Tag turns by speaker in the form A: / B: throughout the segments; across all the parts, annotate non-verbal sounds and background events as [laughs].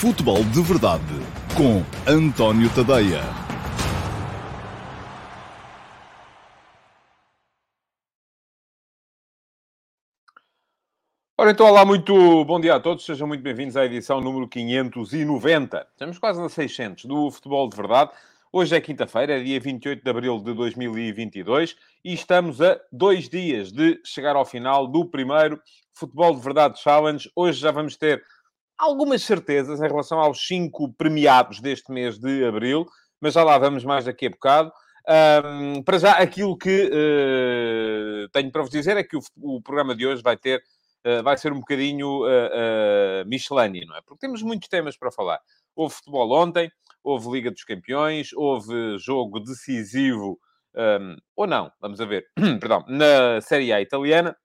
A: Futebol de Verdade com António Tadeia.
B: Ora então, olá, muito bom dia a todos, sejam muito bem-vindos à edição número 590. Estamos quase na 600 do Futebol de Verdade. Hoje é quinta-feira, dia 28 de abril de 2022 e estamos a dois dias de chegar ao final do primeiro Futebol de Verdade Challenge. Hoje já vamos ter algumas certezas em relação aos cinco premiados deste mês de abril, mas já lá vamos mais daqui a bocado. Um, para já, aquilo que uh, tenho para vos dizer é que o, o programa de hoje vai ter, uh, vai ser um bocadinho uh, miscelâneo, não é? Porque temos muitos temas para falar. Houve futebol ontem, houve Liga dos Campeões, houve jogo decisivo, um, ou não, vamos ver, [clears throat] perdão, na Série A italiana.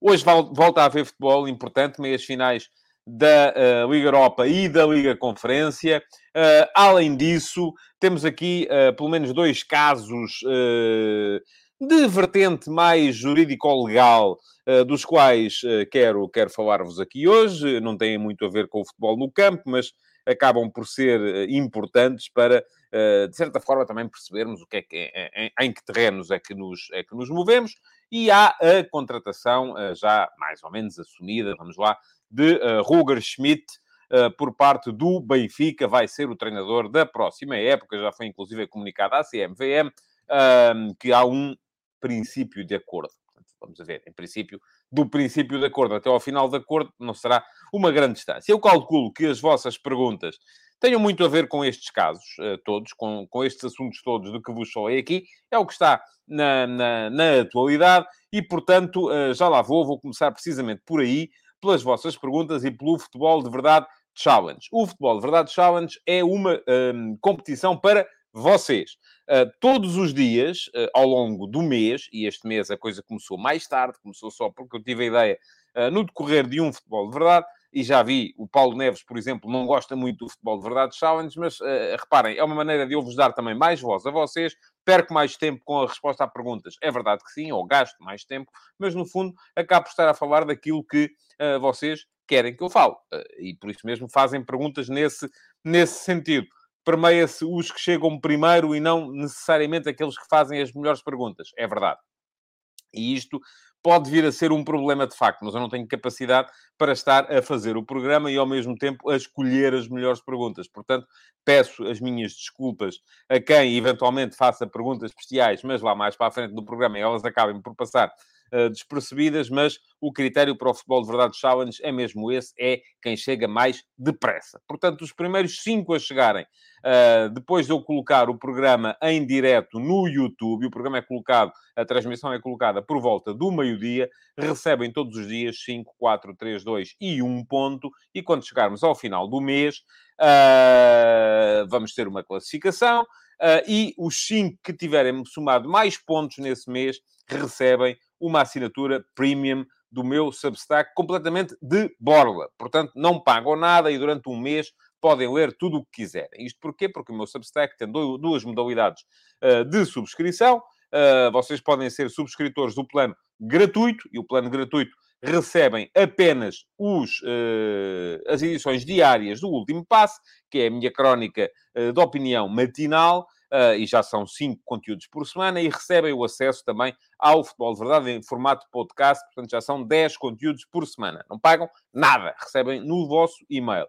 B: Hoje volta a haver futebol importante, meias finais da uh, Liga Europa e da Liga Conferência. Uh, além disso, temos aqui uh, pelo menos dois casos de vertente mais jurídico-legal, dos quais quero, quero falar-vos aqui hoje. Não têm muito a ver com o futebol no campo, mas acabam por ser importantes para, de certa forma, também percebermos o que é que, em, em que terrenos é que, nos, é que nos movemos. E há a contratação já mais ou menos assumida, vamos lá, de uh, Roger Schmidt uh, por parte do Benfica, vai ser o treinador da próxima época, já foi inclusive comunicado à CMVM uh, que há um princípio de acordo. Vamos ver, em princípio, do princípio de acordo até ao final de acordo, não será uma grande distância. Eu calculo que as vossas perguntas tenham muito a ver com estes casos uh, todos, com, com estes assuntos todos do que vos falei aqui. É o que está na, na, na atualidade e, portanto, já lá vou. Vou começar precisamente por aí, pelas vossas perguntas e pelo Futebol de Verdade Challenge. O Futebol de Verdade Challenge é uma um, competição para vocês. Uh, todos os dias, uh, ao longo do mês, e este mês a coisa começou mais tarde, começou só porque eu tive a ideia uh, no decorrer de um Futebol de Verdade, e já vi, o Paulo Neves, por exemplo, não gosta muito do Futebol de Verdade Challenge, mas uh, reparem, é uma maneira de eu vos dar também mais voz a vocês, perco mais tempo com a resposta a perguntas. É verdade que sim, ou gasto mais tempo, mas no fundo acabo por estar a falar daquilo que uh, vocês querem que eu fale. Uh, e por isso mesmo fazem perguntas nesse, nesse sentido. Permeia-se os que chegam primeiro e não necessariamente aqueles que fazem as melhores perguntas. É verdade. E isto pode vir a ser um problema de facto, mas eu não tenho capacidade para estar a fazer o programa e ao mesmo tempo a escolher as melhores perguntas. Portanto, peço as minhas desculpas a quem eventualmente faça perguntas especiais, mas lá mais para a frente do programa elas acabem por passar despercebidas, mas o critério para o Futebol de Verdade Challenge é mesmo esse, é quem chega mais depressa. Portanto, os primeiros cinco a chegarem, uh, depois de eu colocar o programa em direto no YouTube, o programa é colocado, a transmissão é colocada por volta do meio-dia, recebem todos os dias 5, 4, 3, 2 e 1 ponto, e quando chegarmos ao final do mês, uh, vamos ter uma classificação, e os 5 que tiverem somado mais pontos nesse mês recebem uma assinatura premium do meu Substack completamente de borla. Portanto, não pagam nada e durante um mês podem ler tudo o que quiserem. Isto porquê? Porque o meu Substack tem duas modalidades uh, de subscrição. Uh, vocês podem ser subscritores do plano gratuito e o plano gratuito recebem apenas os, uh, as edições diárias do Último Passe, que é a minha crónica de opinião matinal, e já são cinco conteúdos por semana, e recebem o acesso também ao Futebol de Verdade em formato podcast, portanto já são 10 conteúdos por semana. Não pagam nada, recebem no vosso e-mail.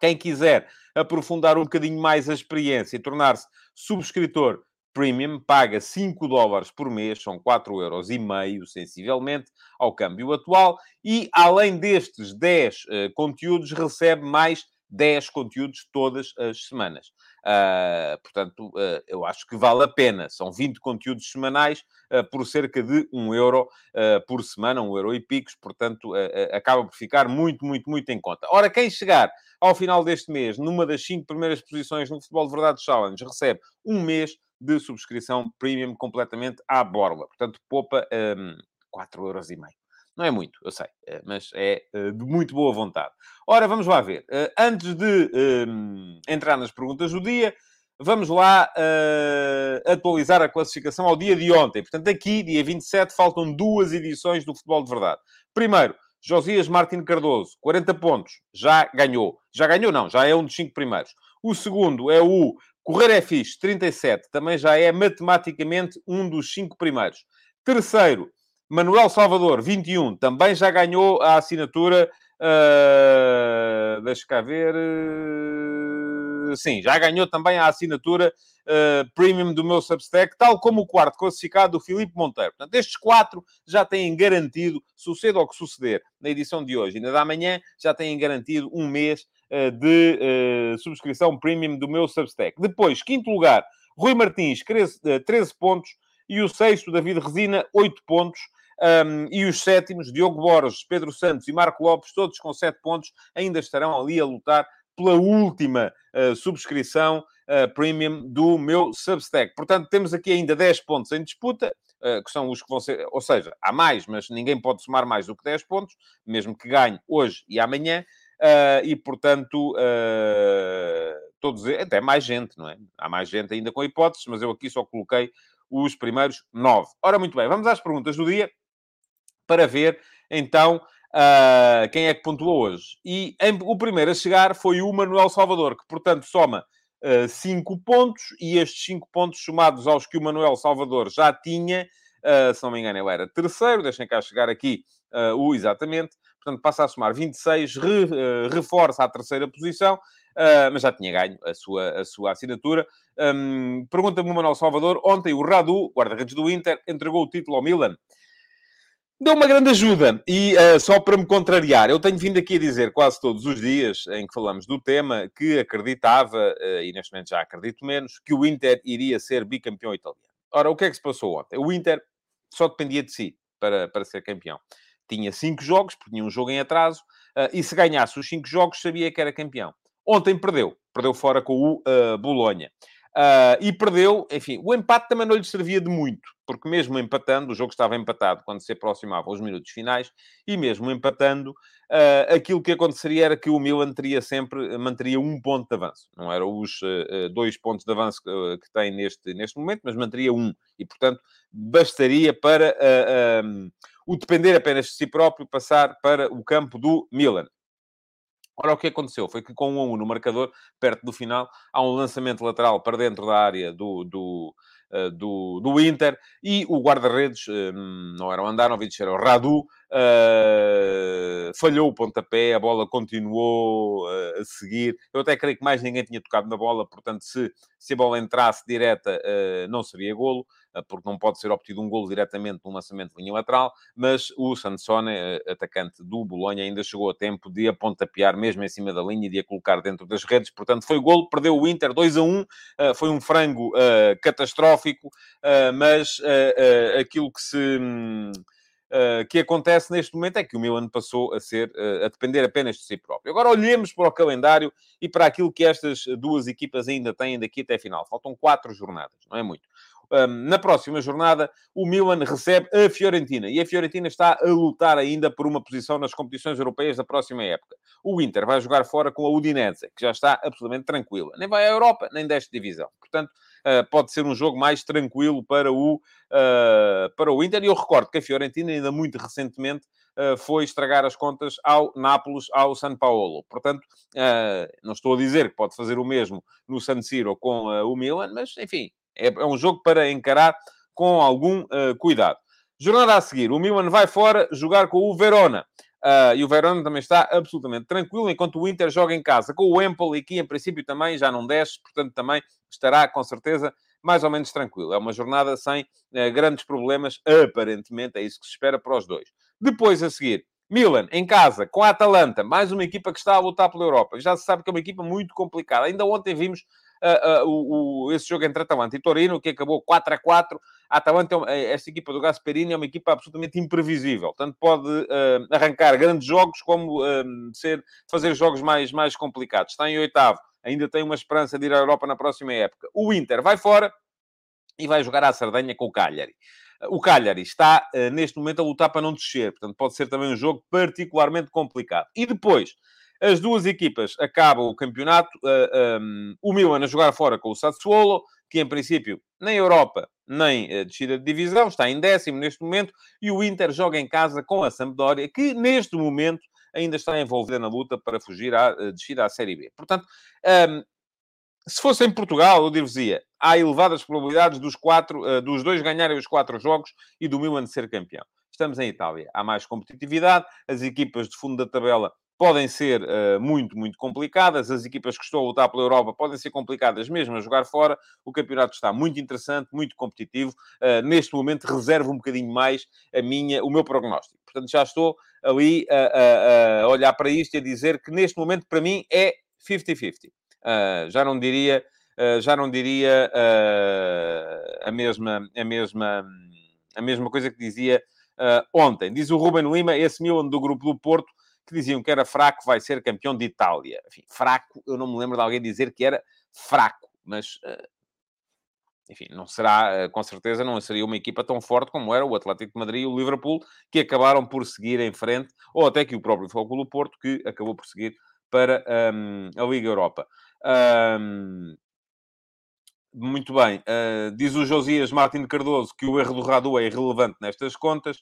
B: Quem quiser aprofundar um bocadinho mais a experiência e tornar-se subscritor Premium paga 5 dólares por mês, são 4 euros e meio, sensivelmente, ao câmbio atual. E, além destes 10 uh, conteúdos, recebe mais 10 conteúdos todas as semanas. Uh, portanto, uh, eu acho que vale a pena. São 20 conteúdos semanais uh, por cerca de 1 euro por semana, 1 euro e picos. Portanto, acaba por ficar muito, muito, muito em conta. Ora, quem chegar ao final deste mês, numa das 5 primeiras posições no Futebol de Verdade Challenge, recebe um mês de subscrição premium completamente à borla. Portanto, poupa um, 4 euros. Não é muito, eu sei, eh, mas é eh, de muito boa vontade. Ora, vamos lá ver. Eh, antes de um, entrar nas perguntas do dia, vamos lá uh, atualizar a classificação ao dia de ontem. Portanto, aqui, dia 27, faltam duas edições do Futebol de Verdade. Primeiro, Josias Martin Cardoso, 40 pontos, já ganhou. Já ganhou, não, já é um dos cinco primeiros. O segundo é o Correr é fixe, 37, também já é matematicamente um dos cinco primeiros. Terceiro, Manuel Salvador, 21, também já ganhou a assinatura. Uh, deixa cá ver. Uh, sim, já ganhou também a assinatura uh, premium do meu Substack, tal como o quarto classificado, o Filipe Monteiro. Portanto, estes quatro já têm garantido, suceda o que suceder na edição de hoje e na da manhã, já têm garantido um mês eh, de uh, subscrição premium do meu Substack. Depois, quinto lugar, Rui Martins, 13, 13 eh, pontos. E o sexto, David Resina, 8 pontos. Um, e os sétimos, Diogo Borges, Pedro Santos e Marco Lopes, todos com 7 pontos, ainda estarão ali a lutar pela última uh, subscrição uh, premium do meu Substack. Portanto, temos aqui ainda 10 pontos em disputa, uh, que são os que vão ser... Ou seja, há mais, mas ninguém pode somar mais do que 10 pontos, mesmo que ganhe hoje e amanhã. E, portanto, todos, até mais gente, não é? Há mais gente ainda com hipóteses, mas eu aqui só coloquei os primeiros nove. Ora, muito bem, vamos às perguntas do dia para ver, então, uh, quem é que pontuou hoje. E em, o primeiro a chegar foi o Manuel Salvador, que, portanto, soma uh, cinco pontos, e estes cinco pontos somados aos que o Manuel Salvador já tinha, uh, se não me engano, eu era terceiro, deixem cá chegar aqui o exatamente, portanto passa a somar 26, re, uh, reforça a terceira posição, uh, mas já tinha ganho a sua, a sua assinatura. Um, Pergunta-me o Manuel Salvador, ontem o Radu, guarda-redes do Inter, entregou o título ao Milan. Deu uma grande ajuda e uh, só para me contrariar, eu tenho vindo aqui a dizer quase todos os dias em que falamos do tema que acreditava, e neste momento já acredito menos, que o Inter iria ser bicampeão italiano. Ora, o que é que se passou ontem? O Inter só dependia de si para, para ser campeão tinha cinco jogos, porque tinha um jogo em atraso, uh, e se ganhasse os cinco jogos, sabia que era campeão. Ontem perdeu. Perdeu fora com o uh, Bolonha. Uh, e perdeu, enfim, o empate também não lhe servia de muito, porque mesmo empatando, o jogo estava empatado quando se aproximava aos minutos finais, e mesmo empatando, uh, aquilo que aconteceria era que o Milan teria sempre, manteria um ponto de avanço. Não eram os uh, dois pontos de avanço que, que, tem neste, neste momento, mas manteria um. E, portanto, bastaria para o depender apenas de si próprio passar para o campo do Milan. Ora, o que aconteceu foi que com 1 a 1 no marcador, perto do final, há um lançamento lateral para dentro da área do, do, uh, do, do Inter e o guarda-redes, uh, não era o Andanovic, era o Radu, uh, falhou o pontapé, a bola continuou a seguir. Eu até creio que mais ninguém tinha tocado na bola, portanto, se, se a bola entrasse direta, não seria golo. Porque não pode ser obtido um golo diretamente num lançamento de linha lateral, mas o Sansone, atacante do Bolonha, ainda chegou a tempo de apontapear mesmo em cima da linha e de a colocar dentro das redes, portanto foi golo, perdeu o Inter 2 a 1, eh, foi um frango catastrófico, mas aquilo que se... Uh, que acontece neste momento é que o Milan passou a ser uh, a depender apenas de si próprio. Agora olhemos para o calendário e para aquilo que estas duas equipas ainda têm daqui até a final. Faltam quatro jornadas, não é muito na próxima jornada, o Milan recebe a Fiorentina. E a Fiorentina está a lutar ainda por uma posição nas competições europeias da próxima época. O Inter vai jogar fora com a Udinese, que já está absolutamente tranquila. Nem vai à Europa, nem desta divisão. Portanto, pode ser um jogo mais tranquilo para o, ah, para o Inter. E eu recordo que a Fiorentina, ainda muito recentemente, Uh, foi estragar as contas ao Nápoles, ao São Paulo. Portanto, não estou a dizer que pode fazer o mesmo no San Siro com o Milan, mas, enfim, é, é um jogo para encarar com algum cuidado. Jornada a seguir, o Milan vai fora jogar com o Verona. Uh, e o Verona também está absolutamente tranquilo, enquanto o Inter joga em casa com o Empoli, que em princípio também já não desce, portanto também estará com certeza mais ou menos tranquilo. É uma jornada sem uh, grandes problemas, aparentemente, é isso que se espera para os dois. Depois a seguir, Milan, em casa, com a Atalanta, mais uma equipa que está a lutar pela Europa. Já se sabe que é uma equipa muito complicada. Ainda ontem vimos uh, uh, o, o, esse jogo entre Atalanta e Torino, que acabou 4 a 4. A Atalanta, é esta equipa do Gasperini, é uma equipa absolutamente imprevisível. Tanto pode uh, arrancar grandes jogos, como ser, fazer jogos mais, mais complicados. Está em oitavo, ainda tem uma esperança de ir à Europa na próxima época. O Inter vai fora e vai jogar à Sardenha com o Cagliari. O Cagliari está, neste momento, a lutar para não descer. Portanto, pode ser também um jogo particularmente complicado. E depois, as duas equipas acabam o campeonato, uh, um, o Milan a jogar fora com o Sassuolo, que em princípio nem Europa, nem uh, descida de divisão, está em décimo neste momento, e o Inter joga em casa com a Sampdoria, que neste momento ainda está envolvida na luta para fugir à uh, descida à Série B. Portanto, um, se fosse em Portugal, eu dir-vos-ia, há elevadas probabilidades dos, quatro, uh, dos dois ganharem os quatro jogos e do Milan ser campeão. Estamos em Itália, há mais competitividade, as equipas de fundo da tabela podem ser uh, muito, muito complicadas. As equipas que estão a lutar pela Europa podem ser complicadas mesmo a jogar fora. O campeonato está muito interessante, muito competitivo. Uh, neste momento, reservo um bocadinho mais a minha, o meu prognóstico. Portanto, já estou ali a, a, a olhar para isto e a dizer que neste momento, para mim, é 50-50. Uh, já não diria, já não diria a, mesma, a, mesma, a mesma coisa que dizia ontem. Diz o Ruben Lima, esse Milan do grupo do Porto que diziam que era fraco, vai ser campeão de Itália. Enfim, fraco, eu não me lembro de alguém dizer que era fraco, mas eh, enfim, não será, eh, com certeza, não seria uma equipa tão forte como era o Atlético de Madrid e o Liverpool, que acabaram por seguir em frente, ou até que o próprio Futebol Porto, que acabou por seguir para um, a Liga Europa. Um, muito bem. Uh, diz o Josias Martins Cardoso que o erro do Radu é irrelevante nestas contas.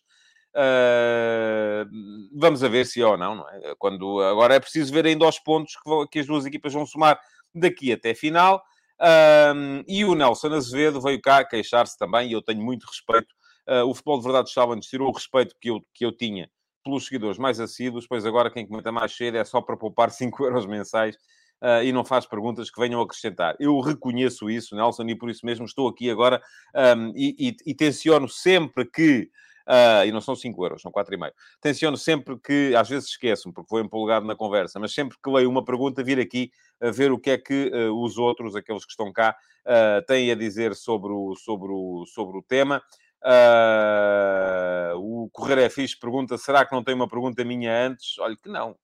B: Uh, vamos a ver se é ou não, não é? Quando, agora é preciso ver ainda os pontos que, vão, que as duas equipas vão somar daqui até final. Uh, e o Nelson Azevedo veio cá queixar-se também, e eu tenho muito respeito. Uh, o futebol de verdade nos tirou o respeito que eu, que eu tinha pelos seguidores mais assíduos, pois agora quem comenta mais cedo é só para poupar [laughs] 5 euros mensais uh, e não faz perguntas que venham acrescentar. Eu reconheço isso, Nelson, e por isso mesmo estou aqui agora um, e, e, e tenciono sempre que Uh, e não são 5 euros, são 4,5. Tenciono sempre que, às vezes esqueço porque vou empolgado na conversa, mas sempre que leio uma pergunta, vir aqui a ver o que é que uh, os outros, aqueles que estão cá, uh, têm a dizer sobre o, sobre o, sobre o tema. o Correr é Fixe pergunta: será que não tem uma pergunta minha antes? Olha que não.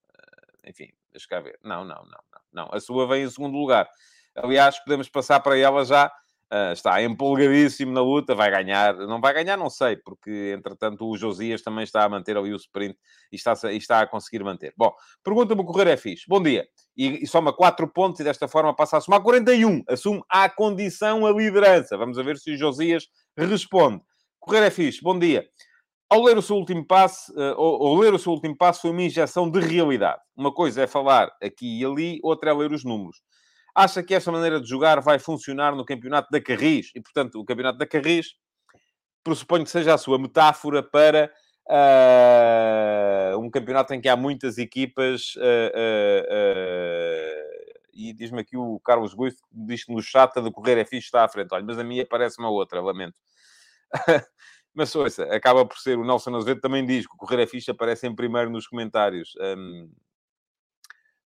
B: enfim, deixa cá ver. Não, não, não, não, não. A sua vem em segundo lugar. Aliás, podemos passar para ela já Uh, está empolgadíssimo na luta, vai ganhar. Não vai ganhar, não sei, porque entretanto o Josias também está a manter ali o sprint e está, e está a conseguir manter. Bom, pergunta-me o correr é fixe. Bom dia. E, e, soma 4 pontos e desta forma passa a somar 41. Assume à condição a liderança. Vamos ver se o Josias responde. Correr é fixe. Bom dia. Ao ler o seu último passo, uh, ao, ao ler o seu último passo foi uma injeção de realidade. Uma coisa é falar aqui e ali, outra é ler os números acha que esta maneira de jogar vai funcionar no campeonato da Carris? E, portanto, o campeonato da Carris pressuponho que seja a sua metáfora para uh, um campeonato em que há muitas equipas. Uh, uh, e diz-me aqui o Carlos Guiz, diz que no chat a de correr é fixe, está à frente. Olha, mas a minha parece uma outra, lamento. [laughs] mas ouça, acaba por ser, o Nelson Azevedo também diz que o correr é fixe aparece em primeiro nos comentários. Um,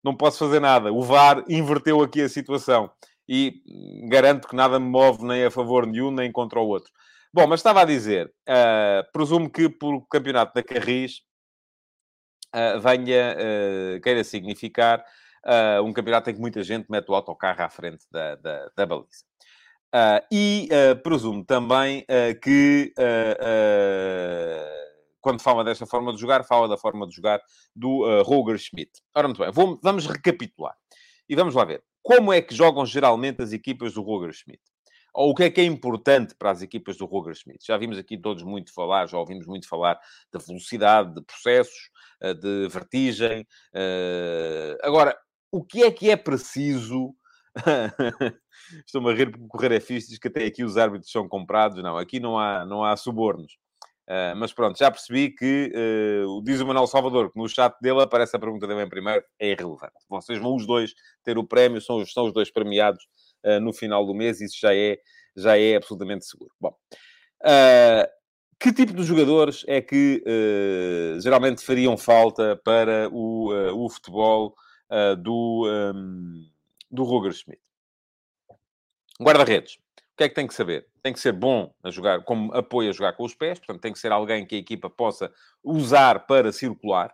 B: não posso fazer nada. O VAR inverteu aqui a situação. E garanto que nada me move nem a favor de um nem contra o outro. Bom, mas estava a dizer, uh, presumo que por campeonato da Carris uh, venha, uh, queira significar um campeonato em que muita gente mete o autocarro à frente da, da, da baliza. e presumo também que quando fala desta forma de jogar, fala da forma de jogar do uh, Roger Schmidt. Ora, muito bem, vou, vamos recapitular. E vamos lá ver. Como é que jogam geralmente as equipas do Roger Schmidt? Ou o que é que é importante para as equipas do Roger Schmidt? Já vimos aqui todos muito falar, já ouvimos muito falar da velocidade, de processos, uh, de vertigem. Uh... Agora, o que é que é preciso [laughs] Estou-me a rir porque correr é fixe, diz que até aqui os árbitros são comprados. Não, aqui não há, não há subornos. Uh, mas pronto, já percebi que uh, diz o Manuel Salvador que no chat dele aparece a pergunta dele em primeiro, é irrelevante. Vocês vão os dois ter o prémio, são os, são os dois premiados uh, no final do mês, isso já é, já é absolutamente seguro. Bom, que tipo de jogadores é que geralmente fariam falta para o, o futebol do, um, do Roger Schmidt? Guarda-redes que é que tem que saber? Tem que ser bom a jogar, como apoio a jogar com os pés, portanto, tem que ser alguém que a equipa possa usar para circular.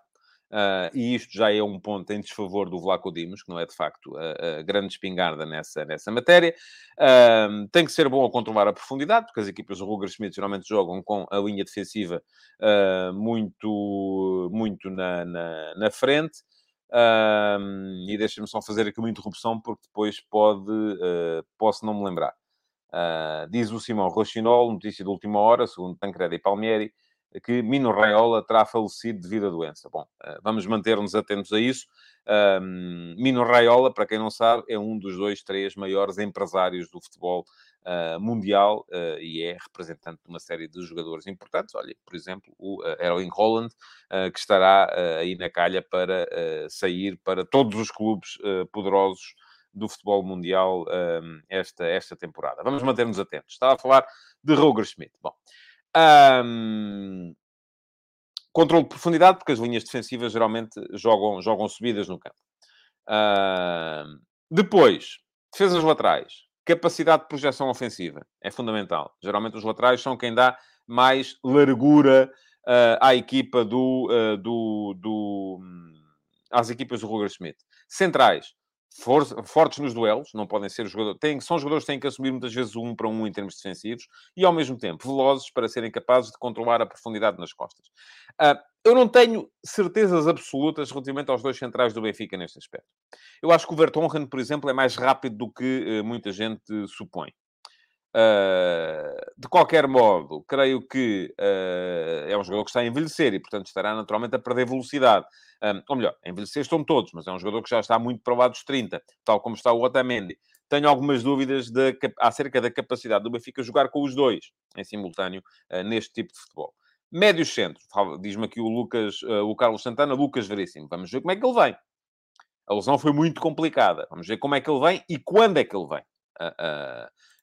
B: Uh, e isto já é um ponto em desfavor do Vlaco Dimos, que não é de facto a, a grande espingarda nessa, nessa matéria. Uh, tem que ser bom a controlar a profundidade, porque as equipas do Ruger Schmidt geralmente jogam com a linha defensiva uh, muito, muito na, na, na frente. e deixa-me só fazer aqui uma interrupção, porque depois pode, posso não me lembrar. Uh, diz o Simão Rochinol, notícia de última hora, segundo Tancredi e Palmieri, que Mino Raiola terá falecido devido à doença. Bom, uh, vamos manter-nos atentos a isso. Um, Mino Raiola, para quem não sabe, é um dos dois, três maiores empresários do futebol uh, mundial e é representante de uma série de jogadores importantes. Olha, por exemplo, o Erling Holland, que estará aí na calha para sair para todos os clubes poderosos do futebol mundial esta, esta temporada. Vamos manter-nos atentos. Estava a falar de Roger Schmidt. Bom, um, controle de profundidade, porque as linhas defensivas geralmente jogam, jogam subidas no campo. Uh, depois, defesas laterais. Capacidade de projeção ofensiva é fundamental. Geralmente os laterais são quem dá mais largura uh, à equipa do, uh, do, do, hum, às equipas do Roger Schmidt. Centrais, for, fortes nos duelos, não podem ser jogadores, têm, são jogadores que têm que assumir muitas vezes um para um em termos defensivos e ao mesmo tempo velozes para serem capazes de controlar a profundidade nas costas. Uh, eu não tenho certezas absolutas relativamente aos dois centrais do Benfica neste aspecto. Eu acho que o Vertonghen, por exemplo, é mais rápido do que uh, muita gente supõe. Uh, de qualquer modo, creio que uh, é um jogador que está a envelhecer e, portanto, estará naturalmente a perder velocidade. Um, ou melhor, a envelhecer estão todos, mas é um jogador que já está muito provado dos 30, tal como está o Otamendi. Tenho algumas dúvidas de, acerca da capacidade do Benfica jogar com os dois em simultâneo uh, neste tipo de futebol. Médios centros, diz-me aqui o Lucas, o Carlos Santana, Lucas Veríssimo. Vamos ver como é que ele vem. A lesão foi muito complicada. Vamos ver como é que ele vem e quando é que ele vem.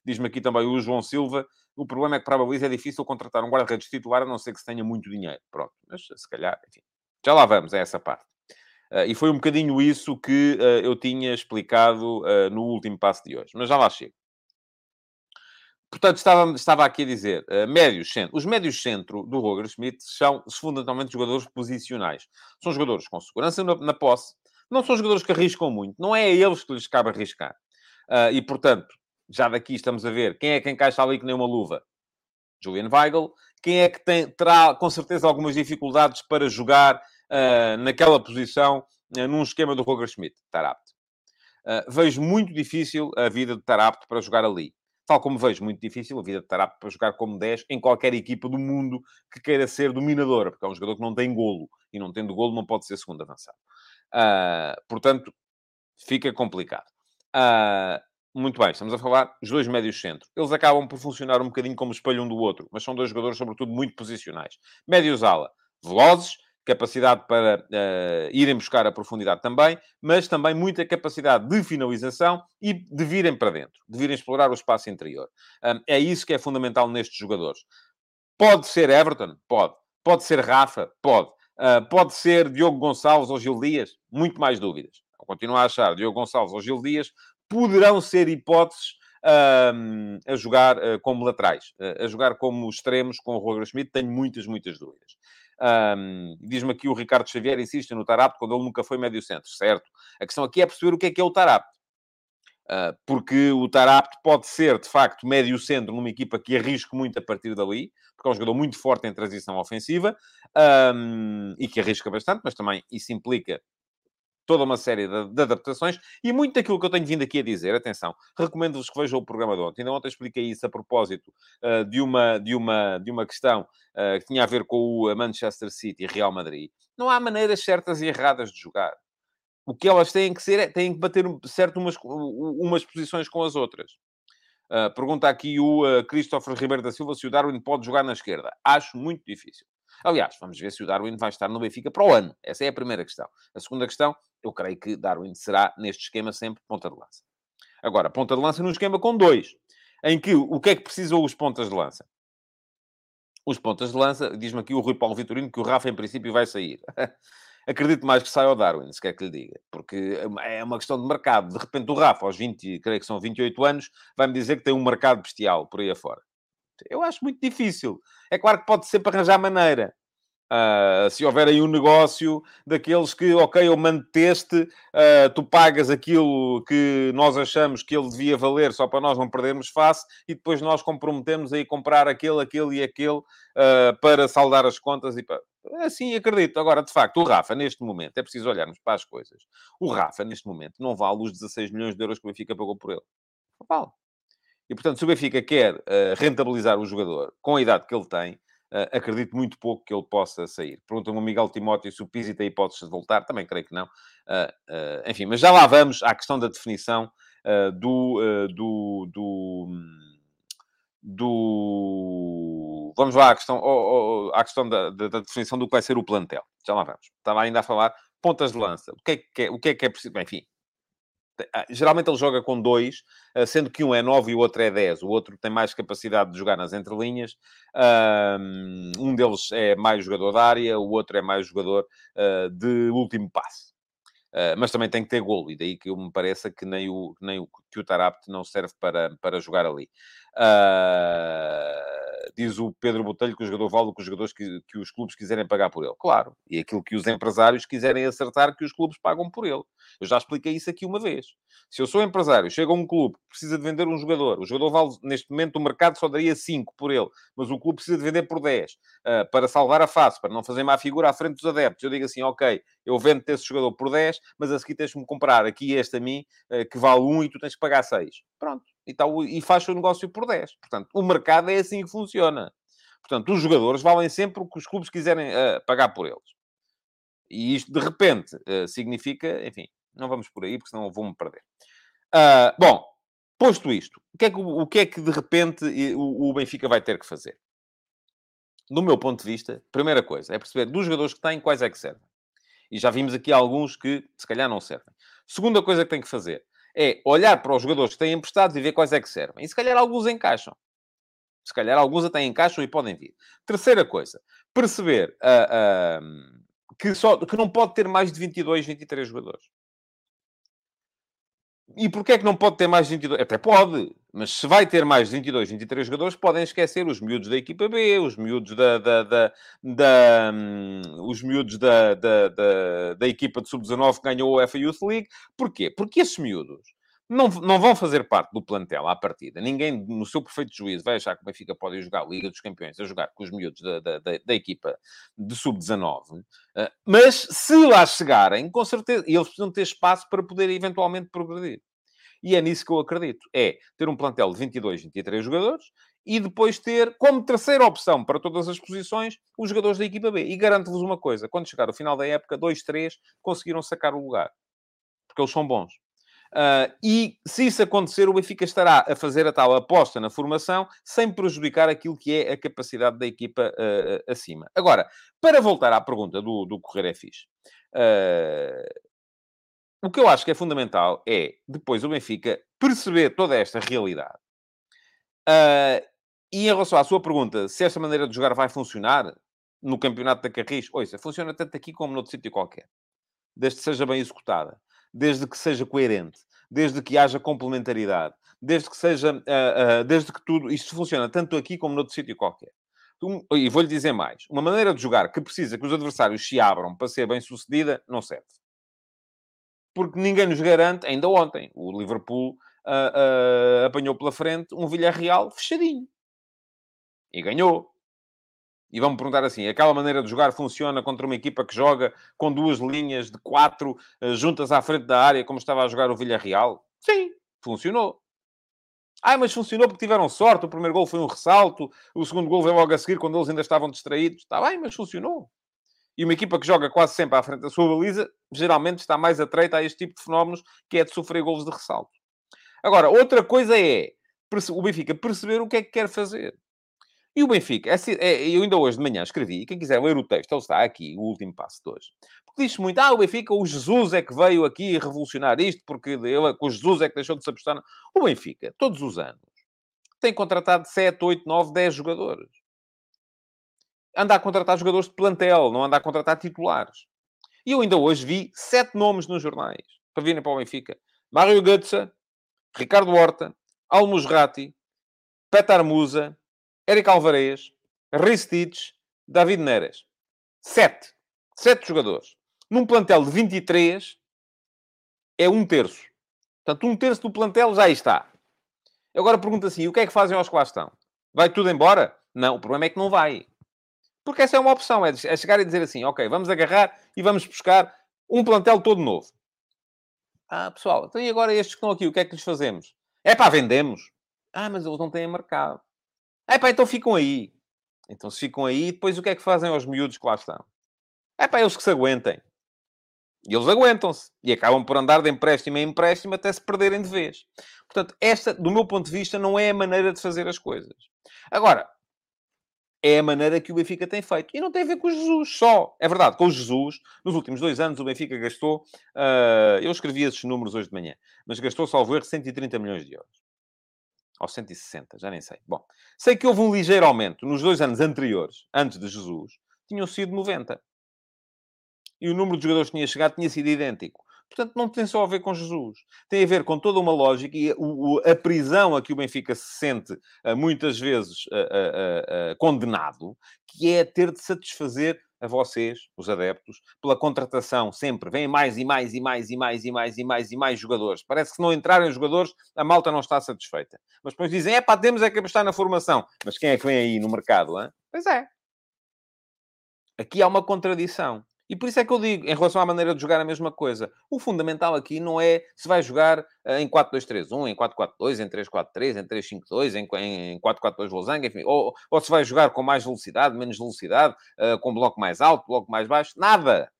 B: Uh, uh, diz-me aqui também o João Silva. O problema é que para a Baliza é difícil contratar um guarda-redes titular, a não ser que se tenha muito dinheiro. Pronto, mas se calhar, enfim. Já lá vamos a essa parte. Uh, e foi um bocadinho isso que eu tinha explicado no último passo de hoje. Mas já lá chego. Portanto, estava, estava aqui a dizer, uh, médios centro. Os médios centro do Roger Schmidt são fundamentalmente jogadores posicionais. São jogadores com segurança na, na, posse. Não são jogadores que arriscam muito. Não é a eles que lhes cabe arriscar. Uh, e, portanto, já daqui estamos a ver quem é que encaixa ali que nem uma luva. Julian Weigl. Quem é que tem, terá, com certeza, algumas dificuldades para jogar uh, naquela posição, num esquema do Roger Schmidt? Tarapte. vejo muito difícil a vida de Tarapte para jogar ali. Tal como vejo muito difícil a vida de Tarap para jogar como 10 em qualquer equipa do mundo que queira ser dominadora, porque é um jogador que não tem golo. E não tendo golo não pode ser segundo avançado. Uh, portanto, fica complicado. Muito bem, estamos a falar dos dois médios centro. Eles acabam por funcionar um bocadinho como espelho um do outro, mas são dois jogadores, sobretudo, muito posicionais. Médios ala, velozes, capacidade para uh, irem buscar a profundidade também, mas também muita capacidade de finalização e de virem para dentro, de virem explorar o espaço interior. Um, é isso que é fundamental nestes jogadores. Pode ser Everton? Pode. Pode ser Rafa? Pode. Uh, pode ser Diogo Gonçalves ou Gil Dias? Muito mais dúvidas. Eu continuo a achar Diogo Gonçalves ou Gil Dias poderão ser hipóteses um, a jogar uh, como laterais, uh, a jogar como extremos com o Roger Schmidt, tenho muitas, muitas dúvidas. Um, Diz-me aqui o Ricardo Xavier, insiste no Tarapto, quando ele nunca foi médio centro, certo? A questão aqui é perceber o que é que é o Tarapto. Uh, porque o Tarapto pode ser, de facto, médio centro numa equipa que arrisca muito a partir dali, porque é um jogador muito forte em transição ofensiva um, e que arrisca bastante, mas também isso implica toda uma série de, de, adaptações e muito daquilo que eu tenho vindo aqui a dizer, atenção, recomendo-vos que vejam o programa de ontem. Ainda ontem expliquei isso a propósito uh, de, uma, de, uma, de uma questão uh, que tinha a ver com o Manchester City e Real Madrid. Não há maneiras certas e erradas de jogar. O que elas têm que ser é têm que bater certo umas, umas posições com as outras. Uh, pergunta aqui o Christopher Ribeiro da Silva se o Darwin pode jogar na esquerda. Acho muito difícil. Aliás, vamos ver se o Darwin vai estar no Benfica para o ano. Essa é a primeira questão. A segunda questão, eu creio que Darwin será, neste esquema, sempre ponta de lança. Agora, ponta de lança num esquema com dois. Em que, o que é que precisam os pontas de lança? Os pontas de lança, diz-me aqui o Rui Paulo Vitorino, que o Rafa, em princípio, vai sair. [laughs] Acredito mais que saia o Darwin, se quer que lhe diga. Porque é uma questão de mercado. De repente, o Rafa, aos 20, creio que são 28 anos, vai-me dizer que tem um mercado bestial por aí afora. Eu acho muito difícil. É claro que pode sempre arranjar maneira. Uh, se houver aí um negócio daqueles que, ok, eu manteste, uh, tu pagas aquilo que nós achamos que ele devia valer só para nós não perdermos face e depois nós comprometemos aí comprar aquele, aquele e aquele uh, para saldar as contas e para... Assim, acredito. Agora, de facto, o Rafa, neste momento, é preciso olharmos para as coisas. O Rafa, neste momento, não vale os 16 milhões de euros que o Benfica pagou por ele. Não vale. E, portanto, se o Benfica quer uh, rentabilizar o jogador com a idade que ele tem, uh, acredito muito pouco que ele possa sair. Pergunta-me o Miguel Timóteo se o Pizzi tem hipóteses de voltar. Também creio que não. Uh, enfim, mas já lá vamos à questão da definição do, do, do, do... Vamos lá à questão, oh, oh, à questão da, da, da, definição do que vai ser o plantel. Já lá vamos. Estava ainda a falar pontas de lança. O que é que é, o que é, que é preciso? Enfim, geralmente ele joga com dois, ah, sendo que um é 9 e o outro é 10. O outro tem mais capacidade de jogar nas entrelinhas. Um deles é mais jogador da área, o outro é mais jogador ah, de último passe. Mas também tem que ter golo, e daí que me pareça que nem o, nem o, que o não serve para, para jogar ali. Uh, diz o Pedro Botelho que o jogador vale o que os jogadores que, que os clubes quiserem pagar por ele. Claro. E aquilo que os empresários quiserem acertar que os clubes pagam por ele. Eu já expliquei isso aqui uma vez. Se eu sou empresário, chega um clube precisa de vender um jogador, o jogador vale, neste momento, o mercado só daria 5 por ele, mas o clube precisa de vender por 10 uh, ah, para salvar a face, para não fazer má figura à frente dos adeptos. Eu digo assim, ok, eu vendo esse jogador por 10, mas a seguir tens-me comprar aqui este a mim, uh, que vale 1 e tu tens que pagar 6. Pronto e, tal, e faz o negócio por 10. Portanto, o mercado é assim que funciona. Portanto, os jogadores valem sempre o que os clubes quiserem uh, pagar por eles. E isto, de repente, uh, significa... Enfim, não vamos por aí, porque senão vou-me perder. Uh, bom, posto isto, o que, é que, o que é que, de repente, o, o Benfica vai ter que fazer? Do meu ponto de vista, primeira coisa, é perceber dos jogadores que têm, quais é que servem. E já vimos aqui alguns que, se calhar, não servem. Segunda coisa que tem que fazer é olhar para os jogadores que têm emprestados e ver quais é que servem. E se calhar alguns encaixam. Se calhar alguns até encaixam e podem vir. Terceira coisa, perceber uh, uh, que, só, que não pode ter mais de 22, 23 jogadores. E porquê é que não pode ter mais de 22? Até pode, mas se vai ter mais de 22, 23 jogadores, podem esquecer os miúdos da equipa B, os miúdos da... da, da, da um, os miúdos da, da, da, da equipa de sub-19 que ganhou o UEFA Youth League. Porquê? Porque esses miúdos não, não vão fazer parte do plantel à partida. Ninguém, no seu perfeito juízo, vai achar que o Benfica pode jogar a Liga dos Campeões, a jogar com os miúdos da, da, da, da equipa de sub-19. Uh, mas, se lá chegarem, com certeza, eles precisam ter espaço para poder eventualmente progredir. E é nisso que eu acredito. É ter um plantel de 22, 23 jogadores e depois ter, como terceira opção para todas as posições, os jogadores da equipa B. E garanto-vos uma coisa, quando chegar o final da época, dois, três, conseguiram sacar o lugar. Porque eles são bons. Uh, e se isso acontecer, o Benfica estará a fazer a tal aposta na formação sem prejudicar aquilo que é a capacidade da equipa uh, acima. Agora, para voltar à pergunta do, do Correr é fixe, uh, o que eu acho que é fundamental é depois o Benfica perceber toda esta realidade. e em relação à sua pergunta, se esta maneira de jogar vai funcionar no campeonato da Carris, ouça, funciona tanto aqui como noutro sítio qualquer. Desde que seja bem executada desde que seja coerente, desde que haja complementaridade, desde que seja, uh, uh, desde que tudo, isto funciona tanto aqui como noutro sítio qualquer. E vou-lhe dizer mais: uma maneira de jogar que precisa que os adversários se abram para ser bem sucedida, não serve. Porque ninguém nos garante, ainda ontem, o Liverpool uh, apanhou pela frente um Villarreal fechadinho. E ganhou. E vão-me perguntar assim: aquela maneira de jogar funciona contra uma equipa que joga com duas linhas de quatro uh, juntas à frente da área, como estava a jogar o Villarreal? Sim, funcionou. Ah, mas funcionou porque tiveram sorte. O primeiro gol foi um ressalto, o segundo gol veio logo a seguir quando eles ainda estavam distraídos. Está bem, mas funcionou. E uma equipa que joga quase sempre à frente da sua baliza, geralmente está mais atreita a este tipo de fenómenos, que é de sofrer golos de ressalto. Agora, outra coisa é o Benfica perceber o que é que quer fazer. E o Benfica, é, é, eu ainda hoje de manhã escrevi, e quem quiser ler o texto, ele está aqui, o último passo de hoje. Porque diz muito, ah, o Benfica, o Jesus é que veio aqui revolucionar isto, porque ele, o Jesus é que deixou de se apostar. O Benfica, todos os anos, tem contratado 7, 8, 9, 10 jogadores. Anda a contratar jogadores de plantel, não anda a contratar titulares. E eu ainda hoje vi sete nomes nos jornais para virem para o Benfica. Mário Götze, Ricardo Horta, Almusrati, Petar Musa, Eric Alvarez, Ristich, David Neres. Sete. Sete jogadores. Num plantel de 23, é um terço. Portanto, um terço do plantel já está. Agora pergunta assim, o que é que fazem aos que lá estão? Vai tudo embora? Não, o problema é que não vai. Porque essa é uma opção, é, é chegar e dizer assim, ok, vamos agarrar e vamos buscar um plantel todo novo. Ah, pessoal, então e agora estes que estão aqui, o que é que lhes fazemos? É pá, vendemos. Ah, mas eles não têm mercado. É pá, então ficam aí. Então se ficam aí, depois o que é que fazem aos miúdos que lá estão? É pá, eles que se aguentem. E eles aguentam-se. E acabam por andar de empréstimo em empréstimo até se perderem de vez. Portanto, esta, do meu ponto de vista, não é a maneira de fazer as coisas. Agora, é a maneira que o Benfica tem feito. E não tem a ver com o Jesus só. É verdade, com o Jesus, nos últimos dois anos, o Benfica gastou. Uh, eu escrevi esses números hoje de manhã, mas gastou, salvo erro, 130 milhões de euros. Ou 160, já nem sei. Bom, sei que houve um ligeiro aumento nos dois anos anteriores, antes de Jesus, tinham sido 90 e o número de jogadores que tinha chegado tinha sido idêntico. Portanto, não tem só a ver com Jesus. Tem a ver com toda uma lógica e a, prisão a que o Benfica se sente eh, muitas vezes eh, eh, condenado, que é ter de satisfazer a vocês, os adeptos, pela contratação sempre. Vêm mais e mais e mais e mais e mais e mais e mais jogadores. Parece que se não entrarem jogadores, a malta não está satisfeita. Mas depois dizem, é pá, temos é que apostar na formação. Mas quem é que vem aí no mercado, hein? Pois é. Aqui há uma contradição. E por isso é que eu digo, em relação à maneira de jogar, a mesma coisa. O fundamental aqui não é se vai jogar eh, em 4-2-3-1, em 4-4-2, em 3-4-3, em 3-5-2, em 4-4-2 losango, enfim. Ou, ou, se vai jogar com mais velocidade, menos velocidade, uh, com bloco mais alto, bloco mais baixo. Nada!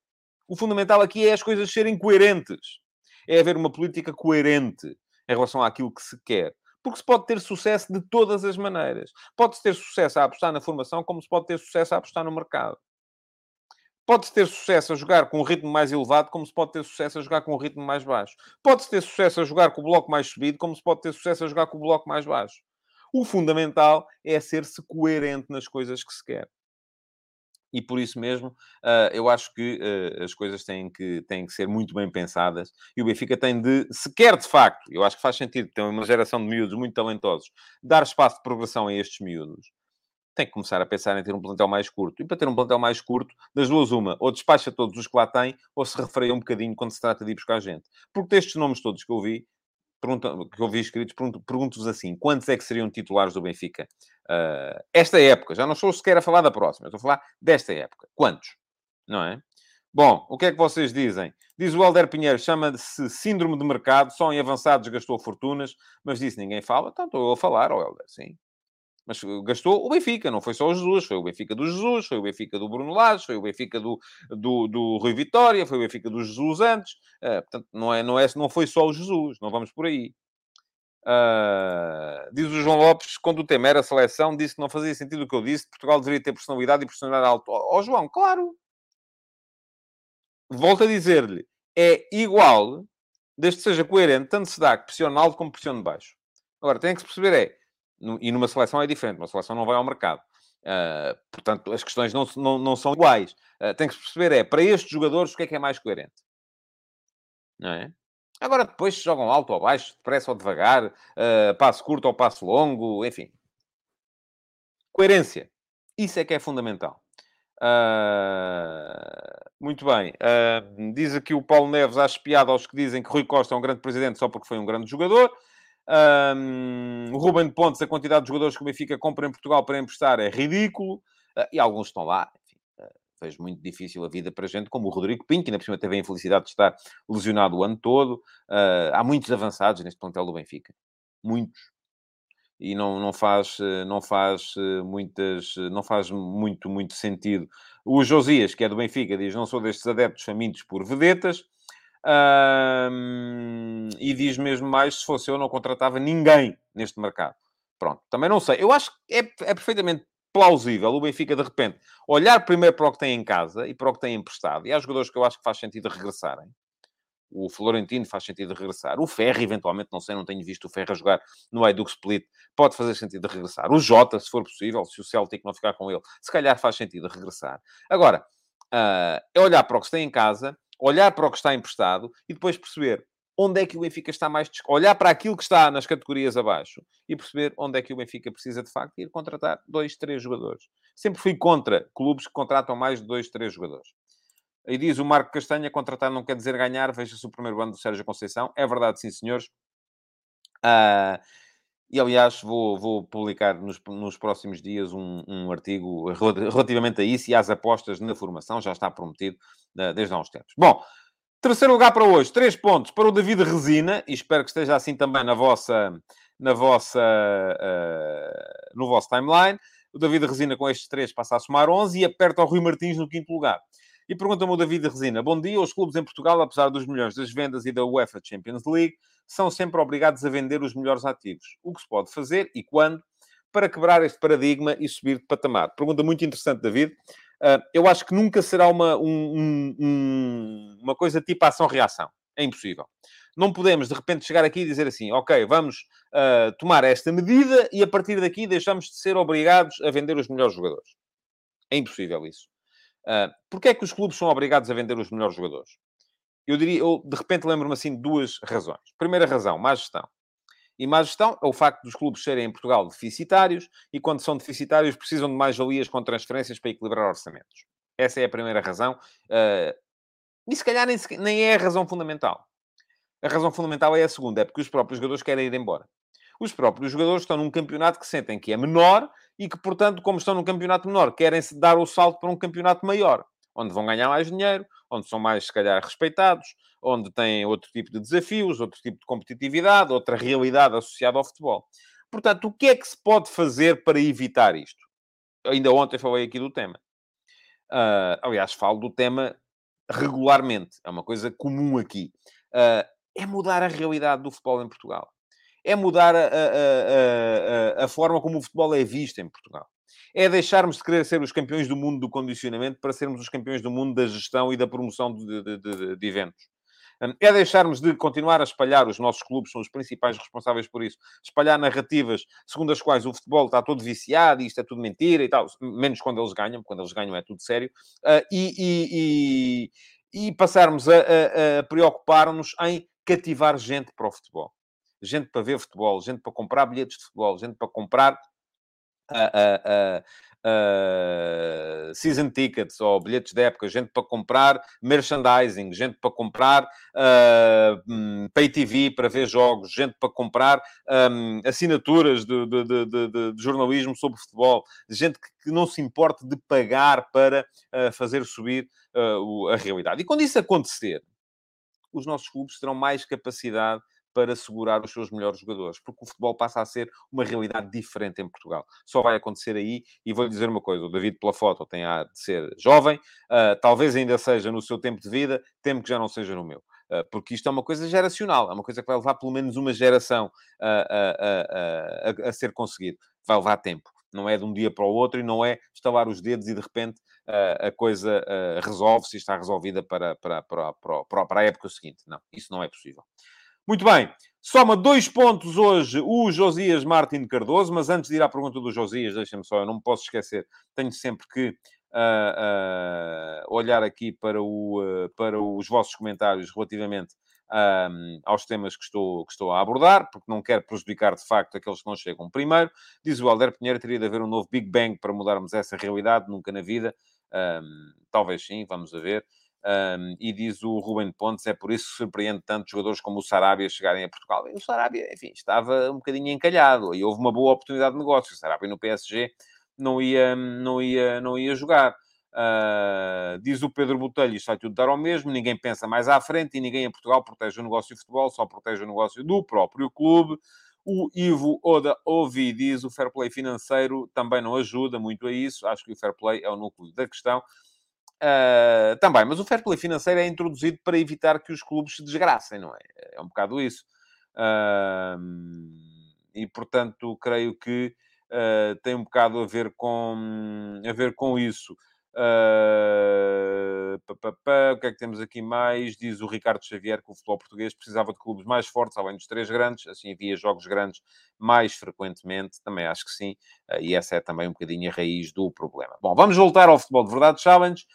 B: O fundamental aqui é as coisas serem coerentes. É haver uma política coerente em relação àquilo que se quer. Porque se pode ter sucesso de todas as maneiras. Pode-se ter sucesso a apostar na formação, como se pode ter sucesso a apostar no mercado. Pode-se ter sucesso a jogar com um ritmo mais elevado, como se pode ter sucesso a jogar com um ritmo mais baixo. Pode-se ter sucesso a jogar com o bloco mais subido, como se pode ter sucesso a jogar com o bloco mais baixo. O fundamental é ser-se coerente nas coisas que se quer. E por isso mesmo, uh, eu acho que uh, as coisas têm que, têm que ser muito bem pensadas. E o Benfica tem de, se quer de facto, eu acho que faz sentido, tem uma geração de miúdos muito talentosos, dar espaço de progressão a estes miúdos tem que começar a pensar em ter um plantel mais curto. E para ter um plantel mais curto, das duas, uma, ou despacha todos os que lá tem, ou se refreia um bocadinho quando se trata de ir buscar gente. Porque destes nomes todos que eu vi, que eu vi escritos, pergunto-vos assim: quantos é que seriam titulares do Benfica? Uh, esta época, já não estou sequer a falar da próxima, estou a falar desta época. Quantos? Não é? Bom, o que é que vocês dizem? Diz o Helder Pinheiro, chama-se síndrome de mercado, só em avançados gastou fortunas, mas disse ninguém fala, então estou eu a falar, Helder, sim. Mas gastou o Benfica, não foi só o Jesus, foi o Benfica do Jesus, foi o Benfica do Bruno Lage, foi o Benfica do, do, do Rui Vitória, foi o Benfica do Jesus antes. Uh, portanto, não, é, não, é, não foi só o Jesus, não vamos por aí. Uh, diz o João Lopes, quando o tema era a seleção, disse que não fazia sentido o que eu disse, Portugal deveria ter personalidade e personalidade alta. Ó oh, João, claro! Volto a dizer-lhe, é igual, desde que seja coerente, tanto se dá que pressione alto como pressione baixo. Agora, tem que se perceber é, e numa seleção é diferente, uma seleção não vai ao mercado. Uh, portanto, as questões não, não, não são iguais. Uh, tem que se perceber é, para estes jogadores, o que é que é mais coerente? Não é? Agora, depois jogam alto ou baixo, depressa ou devagar, uh, passo curto ou passo longo, enfim. Coerência. Isso é que é fundamental. Uh, muito bem. Uh, diz aqui o Paulo Neves, acho piada aos que dizem que Rui Costa é um grande presidente só porque foi um grande jogador. Um, o Ruben Pontes, a quantidade de jogadores que o Benfica compra em Portugal para emprestar é ridículo. Uh, e alguns estão lá. Enfim, uh, vejo muito difícil a vida para gente, como o Rodrigo Pinto, que ainda por cima teve a infelicidade de estar lesionado o ano todo. Uh, há muitos avançados neste plantel do Benfica. Muitos. E não, não faz, não faz muitas, não faz muito, muito sentido. O Josias, que é do Benfica, diz: Não sou destes adeptos famintos por vedetas. E diz mesmo mais: se fosse eu, não contratava ninguém neste mercado. Pronto, também não sei. Eu acho que é, é perfeitamente plausível o Benfica, de repente, olhar primeiro para o que tem em casa e para o que tem emprestado. E há jogadores que eu acho que faz sentido regressarem. O Florentino faz sentido regressar. O Ferro, eventualmente, não sei, não tenho visto o Ferro jogar no Edu Split. Pode fazer sentido regressar. O Jota, se for possível, se o Celtic não ficar com ele, se calhar faz sentido regressar. Agora, uh, é olhar para o que se tem em casa olhar para o que está emprestado e depois perceber onde é que o Benfica está mais... Olhar para aquilo que está nas categorias abaixo e perceber onde é que o Benfica precisa, de facto, ir contratar dois, três jogadores. Sempre fui contra clubes que contratam mais de dois, três jogadores. E diz o Marco Castanha, contratar não quer dizer ganhar. Veja-se o primeiro ano do Sérgio Conceição. É verdade, sim, senhores. Uh, e, aliás, vou, vou publicar nos, nos próximos dias um, um, artigo [laughs] relativamente a isso e às apostas na formação. Já está prometido desde há uns tempos. Bom, terceiro lugar para hoje. Três pontos para o David Resina. E espero que esteja assim também na vossa, na vossa, uh, no vosso timeline. O David Resina, com estes três, passa a somar 11 e aperta o Rui Martins no quinto lugar. E pergunta-me o David Resina: Bom dia, os clubes em Portugal, apesar dos milhões das vendas e da UEFA Champions League, são sempre obrigados a vender os melhores ativos. O que se pode fazer e quando para quebrar este paradigma e subir de patamar? Pergunta muito interessante, David. Uh, eu acho que nunca será uma, um, um, uma coisa tipo ação-reação. É impossível. Não podemos, de repente, chegar aqui e dizer assim, ok, vamos uh, tomar esta medida e a partir daqui deixamos de ser obrigados a vender os melhores jogadores. É impossível isso. Uh, Porquê é que os clubes são obrigados a vender os melhores jogadores? Eu diria, eu de repente lembro-me assim de duas razões. Primeira razão, má gestão. E má gestão é o facto dos clubes serem em Portugal deficitários e quando são deficitários precisam de mais valias com transferências para equilibrar orçamentos. Essa é a primeira razão. Uh, e se calhar nem, nem é a razão fundamental. A razão fundamental é a segunda, é porque os próprios jogadores querem ir embora. Os próprios jogadores estão num campeonato que sentem que é menor e que, portanto, como estão num campeonato menor, querem-se dar o salto para um campeonato maior, onde vão ganhar mais dinheiro, onde são mais, se calhar, respeitados, onde têm outro tipo de desafios, outro tipo de competitividade, outra realidade associada ao futebol. Portanto, o que é que se pode fazer para evitar isto? Ainda ontem falei aqui do tema. Uh, aliás, falo do tema regularmente. É uma coisa comum aqui. Uh, é mudar a realidade do futebol em Portugal. É mudar a, a, a, a, forma como o futebol é visto em Portugal. É deixarmos de querer ser os campeões do mundo do condicionamento para sermos os campeões do mundo da gestão e da promoção de, de, de, de eventos. Hum, é deixarmos de continuar a espalhar, os nossos clubes são os principais responsáveis por isso, espalhar narrativas segundo as quais o futebol está todo viciado e isto é tudo mentira e tal, menos quando eles ganham, quando eles ganham é tudo sério, uh, e, e, e, e, passarmos a, a, a preocupar-nos em cativar gente para o futebol. Gente para ver futebol, gente para comprar bilhetes de futebol, gente para comprar uh, season tickets ou bilhetes de época, gente para comprar merchandising, gente para comprar uh, pay TV para ver jogos, gente para comprar um, assinaturas de, de, de, de, jornalismo sobre futebol, gente que, não se importa de pagar para uh, fazer subir uh, a realidade. E quando isso acontecer, os nossos clubes terão mais capacidade para segurar os seus melhores jogadores, porque o futebol passa a ser uma realidade diferente em Portugal. Só vai acontecer aí, e vou-lhe dizer uma coisa: o David, pela foto, tem a de ser jovem, uh, talvez ainda seja no seu tempo de vida, temo que já não seja no meu. Uh, porque isto é uma coisa geracional, é uma coisa que vai levar pelo menos uma geração a, a, a, a ser conseguido. Vai levar tempo não é de um dia para o outro e não é estalar os dedos e de repente a coisa uh, resolve-se e está resolvida para, para, para, para, para a época seguinte. Não, isso não é possível. Muito bem. Soma dois pontos hoje o Josias Martin Cardoso, mas antes de ir à pergunta do Josias, deixem-me só, eu não me posso esquecer, tenho sempre que uh, uh, olhar aqui para, o, uh, para os vossos comentários relativamente aos temas que estou, que estou a abordar, porque não quero prejudicar de facto aqueles que não chegam primeiro. Diz o Alder Pinheiro, teria de haver um novo Big Bang para mudarmos essa realidade, nunca na vida. talvez sim, vamos a ver. Um, e diz o Ruben Pontes, é por isso que surpreende tanto jogadores como o Sarabia chegarem a Portugal. E o Sarabia, enfim, estava um bocadinho encalhado e houve uma boa oportunidade de negócio. O Sarabia no PSG não ia, não ia, não ia jogar. Uh, diz o Pedro Botelho, isto vai tudo dar ao mesmo, ninguém pensa mais à frente e ninguém em Portugal protege o negócio de futebol, só protege o negócio do próprio clube. O Ivo Oda Ovi diz o fair play financeiro também não ajuda muito a isso. Acho que o fair play é o núcleo da questão. Uh, também, mas o fair play financeiro é introduzido para evitar que os clubes se desgracem, não é? É um bocado isso. Uh, e, portanto, creio que uh, tem um bocado a ver com, a ver com isso. Pá, pá, o que é que temos aqui mais? Diz o Ricardo Xavier que o futebol português precisava de clubes mais fortes, além dos três grandes, assim havia jogos grandes mais frequentemente. Também acho que sim, e essa é também um bocadinho a raiz do problema. Bom, vamos voltar ao Futebol de Verdade Challenge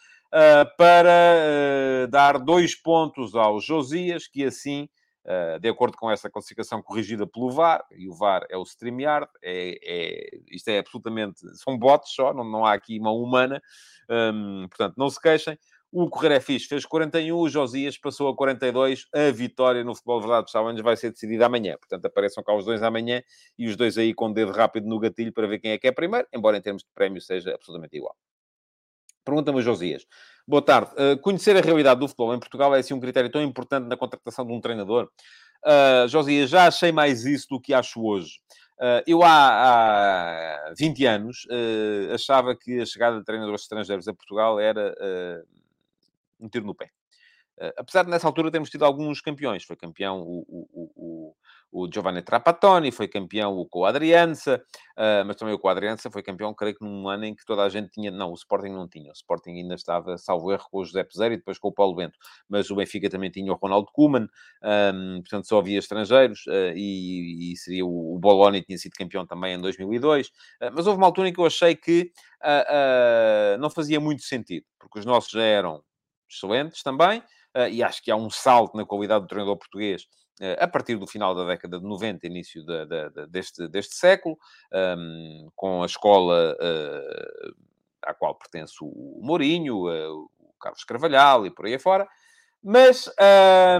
B: para dar dois pontos ao Josias, que assim Uh, de acordo com essa classificação corrigida pelo VAR, e o VAR é o StreamYard, é, é, isto é absolutamente... São bots só, não, não há aqui uma humana, um, portanto, não se queixem. O Correr é fixe, fez 41, o Josias passou a 42. A vitória no Futebol Verdade Challenge vai ser decidida amanhã. Portanto, apareçam cá os dois amanhã e os dois aí com o dedo rápido no gatilho para ver quem é que é primeiro, embora em termos de prémio seja absolutamente igual. Pergunta-me Josias. Boa tarde. Uh, conhecer a realidade do futebol em Portugal é assim um critério tão importante na contratação de um treinador? Uh, Josias, já achei mais isso do que acho hoje. Uh, eu há, há 20 anos uh, achava que a chegada de treinadores estrangeiros a Portugal era um tiro no pé. apesar de nessa altura termos tido alguns campeões. Foi campeão o, o, o, o Giovanni Trapattoni, foi campeão o Coadriança, uh, mas também o Coadriança foi campeão, creio que num ano em que toda a gente tinha... Não, o Sporting não tinha. O Sporting ainda estava, salvo erro, com o José Peseiro e depois com o Paulo Bento. Mas o Benfica também tinha o Ronaldo Koeman, um, portanto só havia estrangeiros, uh, e, e, seria o, o Bologna tinha sido campeão também em 2002. Uh, ah, mas houve uma altura em que eu achei que não fazia muito sentido, porque os nossos já eram excelentes também, e acho que há um salto na qualidade do treinador português eh, a partir do final da década de 90, início de, de, de, deste, deste século, um, com a escola uh, à qual pertence o Mourinho, uh, o Carlos Carvalhal e por aí afora. Mas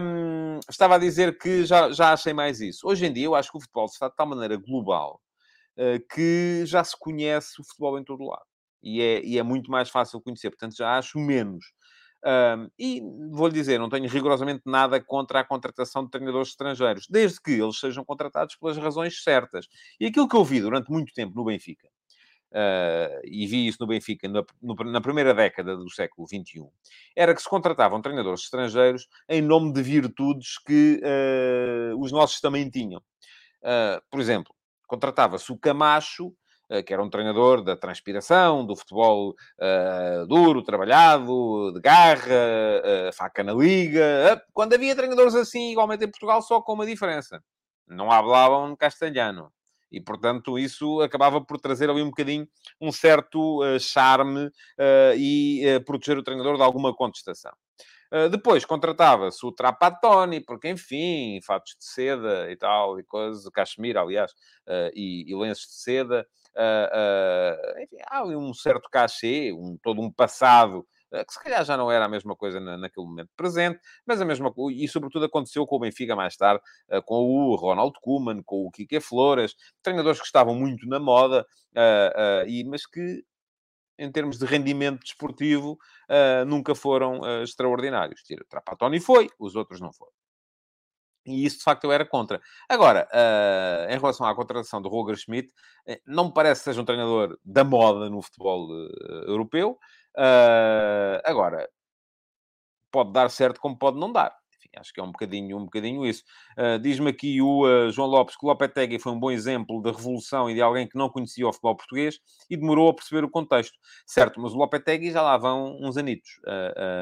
B: um, estava a dizer que já, já achei mais isso. Hoje em dia, eu acho que o futebol está de tal maneira global uh, que já se conhece o futebol em todo lado. E é, e é muito mais fácil conhecer. Portanto, já acho menos um, e vou-lhe dizer, não tenho rigorosamente nada contra a contratação de treinadores estrangeiros, desde que eles sejam contratados pelas razões certas. E aquilo que eu vi durante muito tempo no Benfica, uh, e vi isso no Benfica na, no, na, primeira década do século XXI, era que se contratavam treinadores estrangeiros em nome de virtudes que uh, os nossos também tinham. Uh, por exemplo, contratava-se o Camacho que era um treinador da transpiração, do futebol uh, duro, trabalhado, de garra, uh, faca na liga. Quando havia treinadores assim, igualmente em Portugal, só com uma diferença. Não hablavam castelhano. E, portanto, isso acabava por trazer ali um bocadinho um certo uh, charme e proteger o treinador de alguma contestação. Uh, depois contratava-se o Trapattoni, porque enfim, fatos de seda e tal, e coisas, cachemira, aliás, uh, e, e lenços de seda, Uh, uh, enfim, há ali um certo cachê, um, todo um passado uh, que se calhar já não era a mesma coisa na, naquele momento presente, mas a mesma e sobretudo aconteceu com o Benfica mais tarde, com o Ronald Koeman, com o Kike Flores, treinadores que estavam muito na moda, e, mas que em termos de rendimento desportivo, nunca foram extraordinários. Tira, Trapattoni foi, os outros não foram. E isso, de facto, eu era contra. Agora, uh, em relação à contratação do Roger Schmidt, eh, não me parece que seja um treinador da moda no futebol uh, europeu. Uh, agora, pode dar certo como pode não dar. Enfim, acho que é um bocadinho, um bocadinho isso. Diz-me aqui o João Lopes que o Lopetegui foi um bom exemplo de revolução e de alguém que não conhecia o futebol português e demorou a perceber o contexto. Certo, mas o Lopetegui já lá vão uns anitos.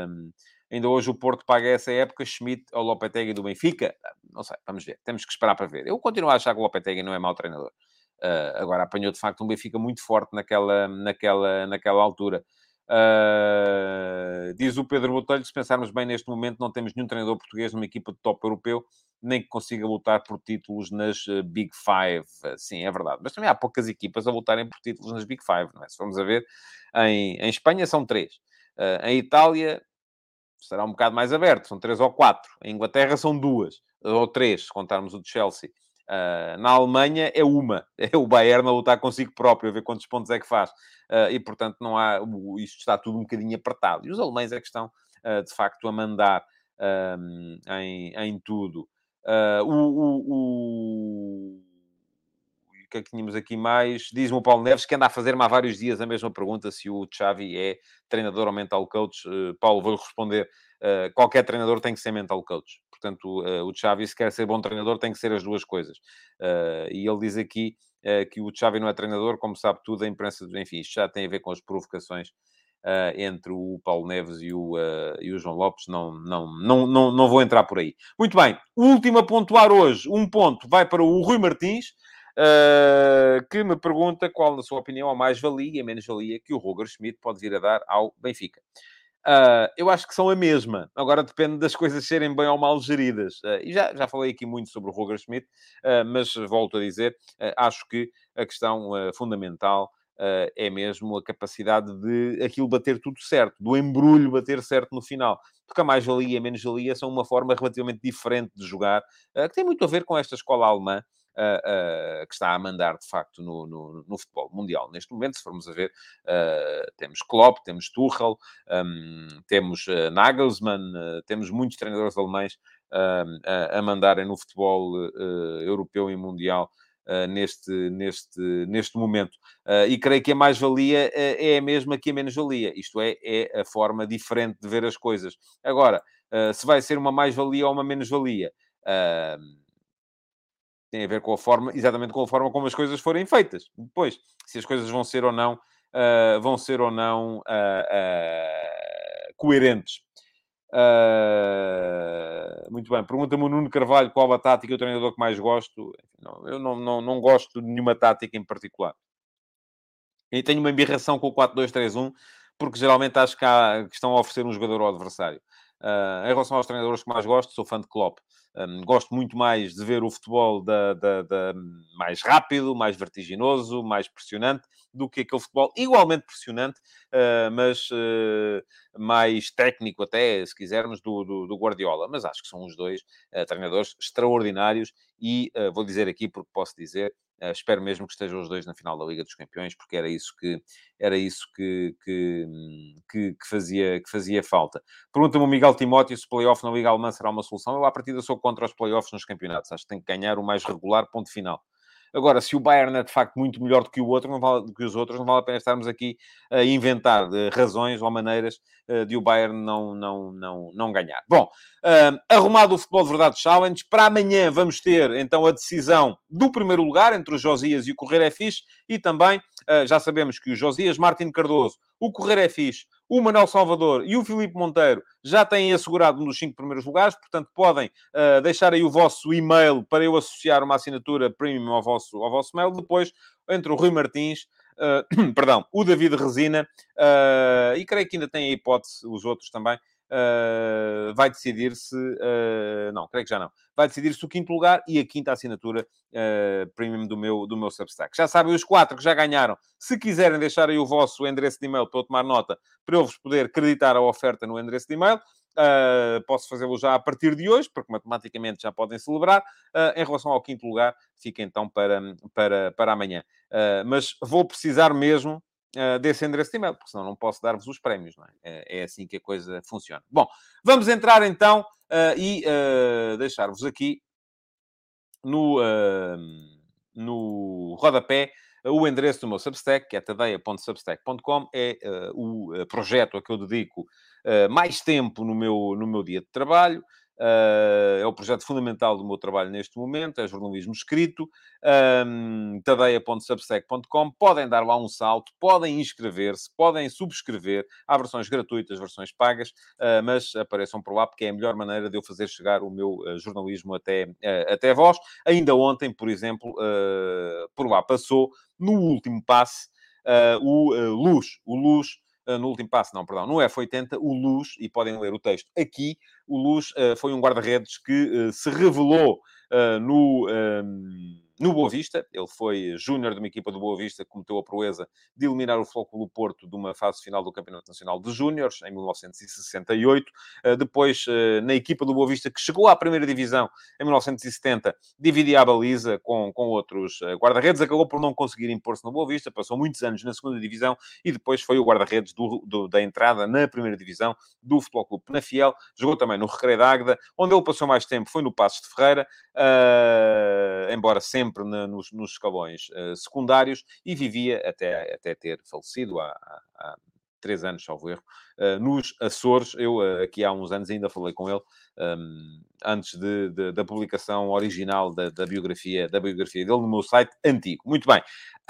B: Um, Ainda hoje o Porto paga essa época Schmidt ao Lopetegui do Benfica. Não sei, vamos ver. Temos que esperar para ver. Eu continuo a achar que o Lopetegui não é mau treinador. Uh, agora apanhou de facto um Benfica muito forte naquela, naquela, naquela altura. Uh, diz o Pedro Botelho, se pensarmos bem neste momento, não temos nenhum treinador português numa equipa de top europeu, nem que consiga lutar por títulos nas uh, Big Five. sim, é verdade. Mas também há poucas equipas a lutarem por títulos nas Big Five, não é? Se vamos a ver, em, em Espanha são três. Uh, em Itália, será um bocado mais aberto, são três ou quatro. Em Inglaterra são duas, ou três, se contarmos o de Chelsea. Uh, na Alemanha é uma, [laughs] é o Bayern a lutar consigo próprio, a ver quantos pontos é que faz. Uh, e, portanto, não há, isto está tudo um bocadinho apertado. E os alemães é que estão, uh, de facto, a mandar em, em tudo. o, o, que é que tínhamos aqui mais? Diz-me o Paulo Neves que anda a fazer-me há vários dias a mesma pergunta se o Xavi é treinador ou mental coach. Uh, Paulo, vou-lhe responder. Uh, qualquer treinador tem que ser mental coach. Portanto, uh, o Xavi, se quer ser bom treinador, tem que ser as duas coisas. e ele diz aqui que o Xavi não é treinador, como sabe tudo, a imprensa... Enfim, isto já tem a ver com as provocações Uh, entre o Paulo Neves e o, uh, e o João Lopes, não, não, não, não, não vou entrar por aí. Muito bem, último a pontuar hoje, um ponto vai para o Rui Martins, uh, que me pergunta qual, na sua opinião, a mais-valia e a menos-valia que o Roger Schmidt pode vir a dar ao Benfica. Uh, eu acho que são a mesma. Agora depende das coisas serem bem ou mal geridas. Uh, e já, já falei aqui muito sobre o Roger Schmidt, uh, mas volto a dizer, acho que a questão fundamental é mesmo a capacidade de aquilo bater tudo certo, do embrulho bater certo no final. Porque a mais-valia e a menos-valia são uma forma relativamente diferente de jogar, que tem muito a ver com esta escola alemã, uh, uh, que está a mandar, de facto, no, no, no, futebol mundial. Neste momento, se formos a ver, uh, temos Klopp, temos Tuchel, um, temos Nagelsmann, temos muitos treinadores alemães a, a mandarem no futebol europeu e mundial Uh, neste, neste, neste momento. Uh, e creio que a mais-valia uh, é a mesma que a menos-valia. Isto é, é a forma diferente de ver as coisas. Agora, se vai ser uma mais-valia ou uma menos-valia, tem a ver com a forma, exatamente com a forma como as coisas forem feitas. Depois, se as coisas vão ser ou não, vão ser ou não coerentes. Uh, muito bem. Pergunta-me o Nuno Carvalho qual a tática e o treinador que mais gosto. Não, eu não, não, não gosto de nenhuma tática em particular. E tenho uma embirração com o 4-2-3-1, porque geralmente acho que, há, que estão a oferecer um jogador ao adversário. Uh, em relação aos treinadores que mais gosto, sou fã de Klopp. Um, gosto muito mais de ver o futebol da, da, da, mais rápido, mais vertiginoso, mais pressionante, do que aquele futebol igualmente pressionante, uh, mas uh, mais técnico até, se quisermos, do, do, do, Guardiola. Mas acho que são os dois treinadores extraordinários e vou dizer aqui, porque posso dizer, Uh, espero mesmo que estejam os dois na final da Liga dos Campeões, porque era isso que, era isso que, que, que, que fazia, que fazia falta. Pergunta-me o Miguel Timóteo se o playoff na Liga Alemã será uma solução. Eu, à partida, sou contra os playoffs nos campeonatos. Acho que tem que ganhar o mais regular, ponto final. Agora, se o Bayern é de facto muito melhor do que o outro, não vale, do que os outros, não vale a pena estarmos aqui a inventar eh, razões ou maneiras eh, de o Bayern não, não, não, não ganhar. Bom, arrumado o Futebol de Verdade Challenge, para amanhã vamos ter então a decisão do primeiro lugar entre o Josias e o Correio é Fixe e também uh, já sabemos que o Josias, Martin Cardoso, o Correio é Fixe o Manuel Salvador e o Filipe Monteiro já têm assegurado um dos cinco primeiros lugares, portanto podem uh, deixar aí o vosso e-mail para eu associar uma assinatura premium ao vosso, ao vosso mail. Depois, entre o Rui Martins, uh, [clears throat] perdão, o David Resina, uh, e creio que ainda tem a hipótese, os outros também, uh, vai decidir se. Uh, não, creio que já não. Vai decidir se o quinto lugar e a quinta assinatura uh, premium do meu, do meu Substack. Já sabem, os quatro que já ganharam, se quiserem deixar aí o vosso endereço de e-mail para eu tomar nota, para eu vos poder acreditar a oferta no endereço de e-mail. Uh, posso fazê-lo já a partir de hoje, porque matematicamente já podem celebrar. Uh, em relação ao quinto lugar, fica então para, para, para amanhã. Uh, mas vou precisar mesmo uh, desse endereço de e-mail, porque senão não posso dar-vos os prémios, não é? é? é? assim que a coisa funciona. Bom, vamos entrar então uh, e uh, deixar-vos aqui no, no rodapé o endereço do meu Substack, que é tadeia.substack.com, é o projeto a que eu dedico mais tempo no meu, no meu dia de trabalho. Uh, é o projeto fundamental do meu trabalho neste momento, é jornalismo escrito, um, tadeia.substack.com. Podem dar lá um salto, podem inscrever-se, podem subscrever. Há versões gratuitas, versões pagas, uh, mas apareçam por lá porque é a melhor maneira de eu fazer chegar o meu uh, jornalismo até, até vós. Ainda ontem, por exemplo, por lá passou, no último passe, o Luz. O Luz no último passo, não, perdão, no F80, o Luz, e podem ler o texto aqui, o Luz uh, foi um guarda-redes que uh, se revelou no no Boa Vista. Ele foi júnior de uma equipa do Boa Vista que cometeu a proeza de eliminar o Flóculo Porto de uma fase final do Campeonato Nacional de Júniores, em 1968. Eh, depois, eh, na equipa do Boa Vista, que chegou à primeira divisão em 1970, dividia a baliza com, com outros eh, guarda-redes. Acabou por não conseguir impor-se no Boa Vista, passou muitos anos na segunda divisão e depois foi o guarda-redes da entrada na primeira divisão do Futebol Clube Penafiel. Jogou também no Recreio da Águeda, onde ele passou mais tempo foi no Passos de Ferreira, uh, embora sempre sempre na, nos, nos, escalões uh, secundários e vivia até, até ter falecido há, há, há três anos, salvo erro, uh, nos Açores. Eu, uh, aqui há uns anos, ainda falei com ele, um, ehm, antes de, de, da publicação original da, da, biografia, da biografia dele no meu site antigo. Muito bem.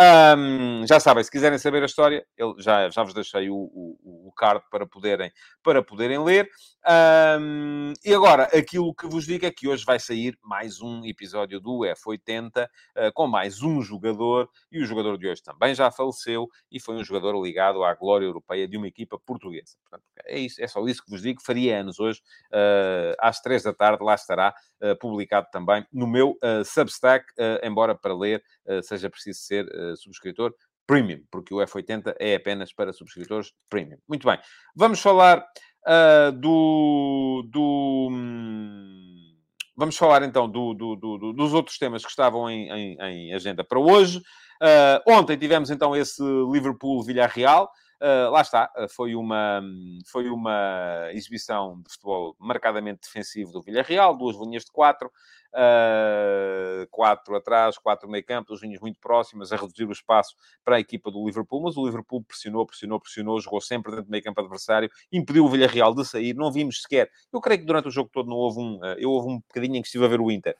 B: Um, já sabem, se quiserem saber a história, eu já, já vos deixei o, o, o card para poderem, para poderem ler. Um, e agora, aquilo que vos digo é que hoje vai sair mais um episódio do F80 uh, com mais um jogador, e o jogador de hoje também já faleceu e foi um jogador ligado à glória europeia de uma equipa portuguesa. Portanto, é, isso, é só isso que vos digo. Faria anos hoje, uh, às três da tarde, lá estará uh, publicado também no meu Substack, embora para ler seja preciso ser subscritor premium, porque o F80 é apenas para subscritores premium. Muito bem, vamos falar uh, do. do hum, vamos falar então do, do, do, dos outros temas que estavam em, em, em agenda para hoje. Uh, ontem tivemos então esse Liverpool-Villarreal. Uh, lá está, foi uma, foi uma exibição de futebol marcadamente defensivo do Villarreal, duas linhas de quatro, uh, quatro atrás, quatro meio campo, duas linhas muito próximas, a reduzir o espaço para a equipa do Liverpool, mas o Liverpool pressionou, pressionou, pressionou, jogou sempre dentro do meio campo adversário, impediu o Villarreal de sair, não vimos sequer. Eu creio que durante o jogo todo não houve um. Eu houve um bocadinho em que estive a ver o Inter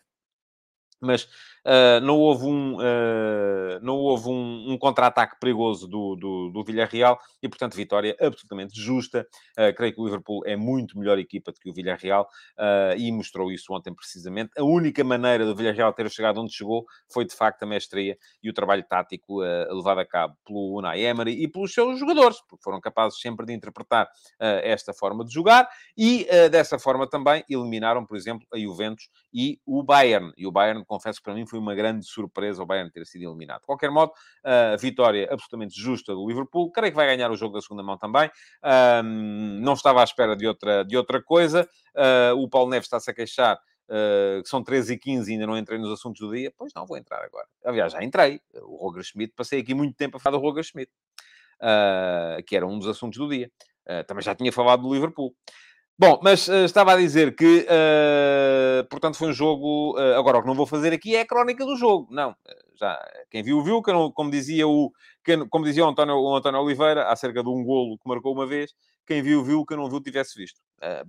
B: mas uh, não houve um, uh, não houve um, um contra-ataque perigoso do, do, do Villarreal e, portanto, vitória absolutamente justa. Uh, creio que o Liverpool é muito melhor equipa do que o Villarreal e mostrou isso ontem precisamente. A única maneira do Villarreal ter chegado onde chegou foi, de facto, a mestria e o trabalho tático levado a cabo pelo Unai Emery e pelos seus jogadores, porque foram capazes sempre de interpretar esta forma de jogar e, dessa forma, também eliminaram, por exemplo, a Juventus e o Bayern. E o Bayern confesso que para mim foi uma grande surpresa o Bayern ter sido eliminado. De qualquer modo, a vitória absolutamente justa do Liverpool. Creio que vai ganhar o jogo da segunda mão também. não estava à espera de outra, de outra coisa. Ah, o Paulo Neves está-se a queixar Uh, que são 13 e 15 ainda não entrei nos assuntos do dia, pois não, vou entrar agora. Aliás, já entrei. O Roger Schmidt, passei aqui muito tempo a falar do Roger Schmidt, uh, que era um dos assuntos do dia. Uh, também já tinha falado do Liverpool. Bom, mas uh, estava a dizer que, uh, portanto, foi um jogo. Uh, agora, o que não vou fazer aqui é a crónica do jogo. Não, já quem viu, viu. Que não, como dizia o, que, como dizia o António, o António Oliveira, acerca de um golo que marcou uma vez, quem viu, viu. Que não viu, tivesse visto.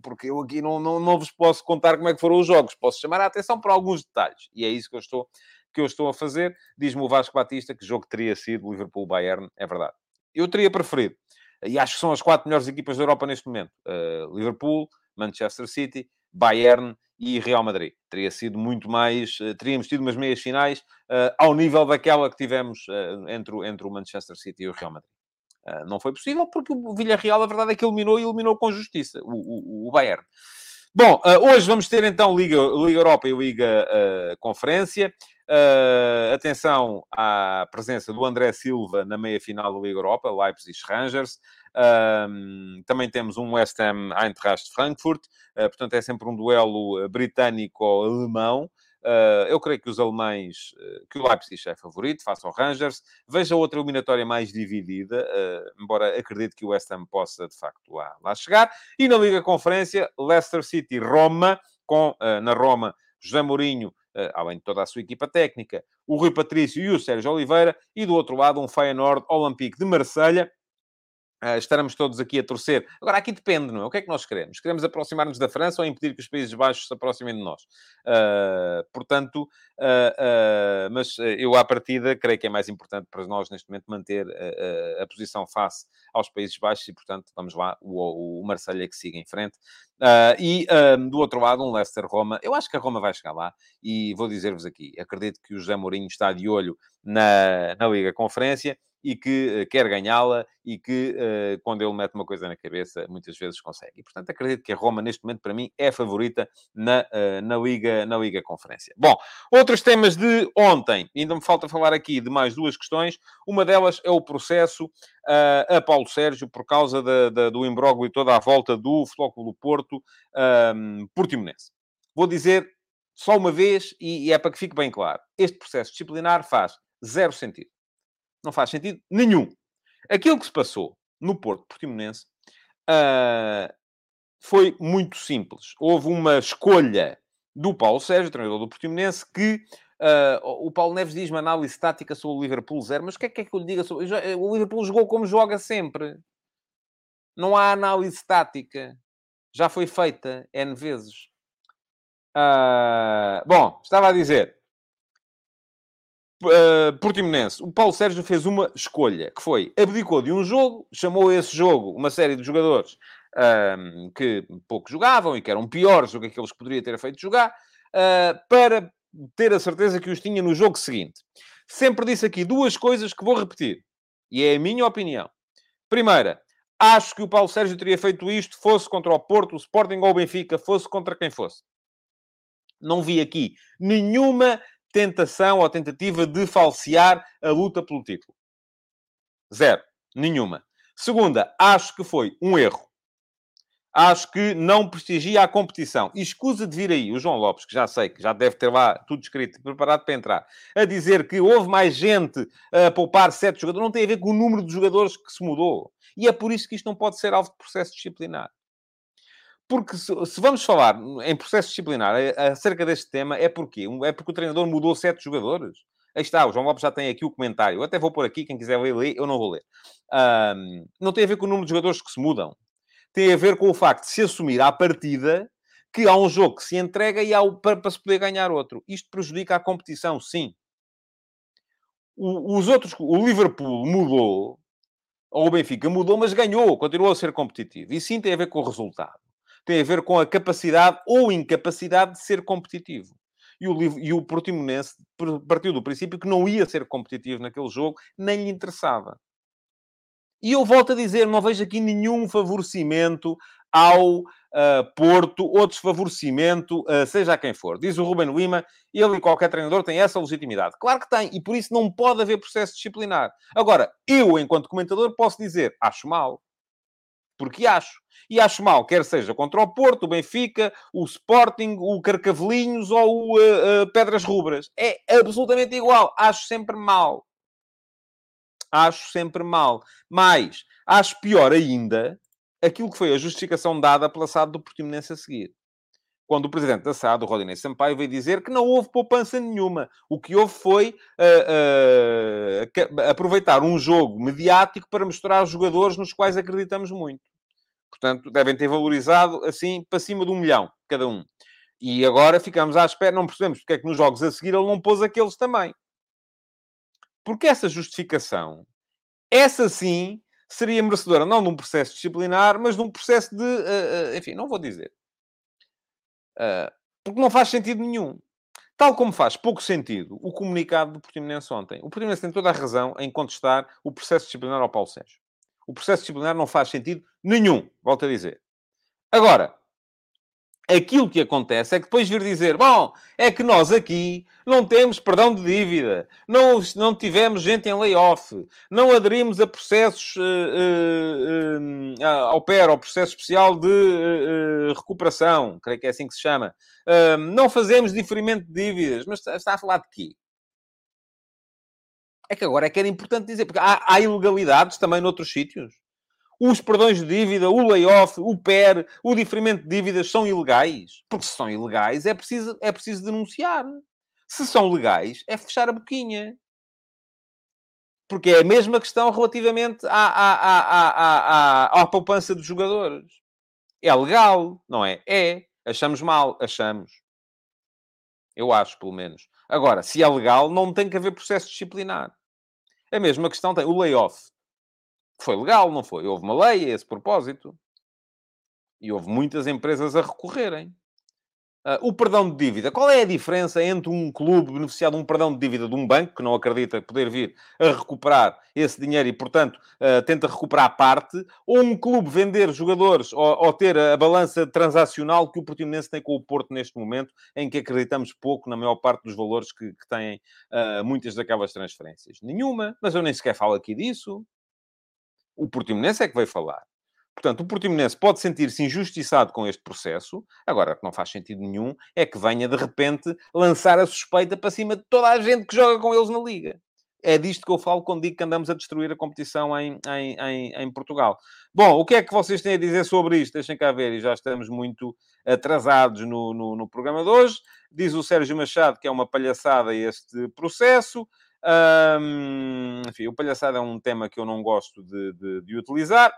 B: porque eu aqui não, não, não vos posso contar como é que foram os jogos. Posso chamar a atenção para alguns detalhes. E é isso que eu estou, que eu estou a fazer. Diz-me o Vasco Batista que jogo teria sido Liverpool-Bayern. É verdade. Eu teria preferido e acho que são as quatro melhores equipas da Europa neste momento. Uh, Liverpool, Manchester City, Bayern e Real Madrid. Teria sido muito mais... Uh, teríamos tido umas meias finais uh, ao nível daquela que tivemos entre, entre o Manchester City e o Real Madrid. não foi possível porque o Villarreal, a verdade é que eliminou e eliminou com justiça o, o, o Bayern. Bom, hoje vamos ter então Liga, Liga Europa e Liga Conferência. Uh, atenção à presença do André Silva na meia-final da Liga Europa, Leipzig Rangers. Uh, também temos um West Ham Eintracht Frankfurt. Uh, portanto, é sempre um duelo britânico-alemão. Uh, eu creio que os alemães, que o Leipzig é favorito, face ao Rangers. Veja outra eliminatória mais dividida, uh, embora acredite que o West Ham possa, de facto, lá, lá chegar. E na Liga Conferência, Leicester City-Roma, com, na Roma, José Mourinho além de toda a sua equipa técnica, o Rui Patrício e o Sérgio Oliveira, e do outro lado um Feyenoord Olympique de Marselha, Uh, estaremos todos aqui a torcer. Agora, aqui depende, não é? O que é que nós queremos? Queremos aproximar-nos da França ou impedir que os Países Baixos se aproximem de nós? Uh, portanto, uh, mas eu, à partida, creio que é mais importante para nós, neste momento, manter a posição face aos Países Baixos e, portanto, vamos lá, o, o Marselha que siga em frente. e, do outro lado, um Leicester-Roma. Eu acho que a Roma vai chegar lá e vou dizer-vos aqui, acredito que o José Mourinho está de olho na, na Liga Conferência e que uh, quer ganhá-la e que, uh, quando ele mete uma coisa na cabeça, muitas vezes consegue. E, portanto, acredito que a Roma, neste momento, para mim, é favorita na, uh, na, Liga, na Liga Conferência. Bom, outros temas de ontem. Ainda me falta falar aqui de mais duas questões. Uma delas é o processo a Paulo Sérgio por causa da, da, do imbróglio e toda a volta do Flóculo Porto um, Portimonense. Vou dizer só uma vez, e, e é para que fique bem claro, este processo disciplinar faz zero sentido. Não faz sentido nenhum. Aquilo que se passou no Porto Portimonense uh, foi muito simples. Houve uma escolha do Paulo Sérgio, treinador do Portimonense, que uh, o Paulo Neves diz uma análise tática sobre o Liverpool zero. Mas o que é que, é que eu lhe diga sobre... O Liverpool jogou como joga sempre. Não há análise tática. Já foi feita N vezes. Uh, bom, estava a dizer uh, Portimonense, o Paulo Sérgio fez uma escolha, que foi, abdicou de um jogo, chamou esse jogo uma série de jogadores uh, que pouco jogavam e que eram piores do que aqueles que poderia ter feito jogar, uh, para ter a certeza que os tinha no jogo seguinte. Sempre disse aqui duas coisas que vou repetir, e é a minha opinião. Primeira, acho que o Paulo Sérgio teria feito isto, fosse contra o Porto, o Sporting ou o Benfica, fosse contra quem fosse. Não vi aqui nenhuma tentação ou tentativa de falsear a luta pelo título. Zero. Nenhuma. Segunda, acho que foi um erro. Acho que não prestigia a competição. E escusa de vir aí o João Lopes, que já sei que já deve ter lá tudo escrito e preparado para entrar, a dizer que houve mais gente a poupar sete jogadores. Não tem a ver com o número de jogadores que se mudou. E é por isso que isto não pode ser alvo de processo disciplinar. Porque se, se vamos falar em processo disciplinar acerca deste tema, é porque É porque o treinador mudou sete jogadores? Aí está, o João Lopes já tem aqui o comentário. Eu até vou pôr aqui, quem quiser ler, eu não vou ler. Um, não tem a ver com o número de jogadores que se mudam tem a ver com o facto de se assumir à partida que há um jogo que se entrega e há o, para, para se poder ganhar outro. Isto prejudica a competição, sim. O, os outros, o Liverpool mudou, ou o Benfica mudou, mas ganhou, continuou a ser competitivo. E sim tem a ver com o resultado. Tem a ver com a capacidade ou incapacidade de ser competitivo. E o, e o Portimonense partiu do princípio que não ia ser competitivo naquele jogo, nem lhe interessava. E eu volto a dizer, não vejo aqui nenhum favorecimento ao uh, Porto ou desfavorecimento, uh, seja a quem for. Diz o Ruben Lima, ele e qualquer treinador tem essa legitimidade. Claro que tem, e por isso não pode haver processo disciplinar. Agora, eu, enquanto comentador, posso dizer, acho mal. Porque acho. E acho mal, quer seja contra o Porto, o Benfica, o Sporting, o Carcavelinhos ou o uh, Pedras Rubras. É absolutamente igual. Acho sempre mal acho sempre mal. Mas acho pior ainda aquilo que foi a justificação dada pela SAD do Portimonense a seguir. Quando o presidente da SAD, o Rodinei Sampaio, veio dizer que não houve poupança nenhuma. O que houve foi uh, uh, aproveitar um jogo mediático para mostrar os jogadores nos quais acreditamos muito. Portanto, devem ter valorizado assim para cima de um milhão cada um. E agora ficamos à espera, não percebemos porque é que nos jogos a seguir ele não pôs aqueles também. Porque essa justificação, essa sim, seria merecedora não de um processo disciplinar, mas de um processo de. Uh, uh, enfim, não vou dizer. Uh, porque não faz sentido nenhum. Tal como faz pouco sentido o comunicado do Portimonense ontem. O Portimonense tem toda a razão em contestar o processo disciplinar ao Paulo Sérgio. O processo disciplinar não faz sentido nenhum, volto a dizer. Agora, Aquilo que acontece é que depois vir dizer, bom, é que nós aqui não temos perdão de dívida, não, não tivemos gente em layoff, não aderimos a processos uh, uh, uh, ao PER, ao processo especial de recuperação, creio que é assim que se chama. não fazemos diferimento de dívidas, mas está a falar de quê? É que agora é que era importante dizer, porque há, há ilegalidades também noutros sítios os perdões de dívida, o layoff, o PER, o diferimento de dívidas são ilegais? Porque se são ilegais é preciso, é preciso denunciar. Se são legais, é fechar a boquinha. Porque é a mesma questão relativamente à, à, à, à, à poupança dos jogadores. É legal, não é? É. Achamos mal, achamos. Eu acho, pelo menos. Agora, se é legal, não tem que haver processo disciplinar. A mesma questão tem o layoff. Foi legal, não foi? Houve uma lei a esse propósito. E houve muitas empresas a recorrerem. Uh, o perdão de dívida. Qual é a diferença entre um clube beneficiar de um perdão de dívida de um banco, que não acredita poder vir a recuperar esse dinheiro e, portanto, uh, tenta recuperar parte, ou um clube vender jogadores ou, ou, ter a balança transacional que o Portimonense tem com o Porto neste momento, em que acreditamos pouco na maior parte dos valores que, que têm uh, muitas daquelas transferências? Nenhuma, mas eu nem sequer falo aqui disso. O Portimonense é que veio falar. Portanto, o Portimonense pode sentir-se injustiçado com este processo. Agora, o que não faz sentido nenhum é que venha, de repente, lançar a suspeita para cima de toda a gente que joga com eles na Liga. É disto que eu falo quando digo que andamos a destruir a competição em, em, em, em Portugal. Bom, o que é que vocês têm a dizer sobre isto? Deixem cá ver, e já estamos muito atrasados no, no, no programa de hoje. Diz o Sérgio Machado que é uma palhaçada este processo. Enfim, o palhaçada é um tema que eu não gosto de, de, de utilizar.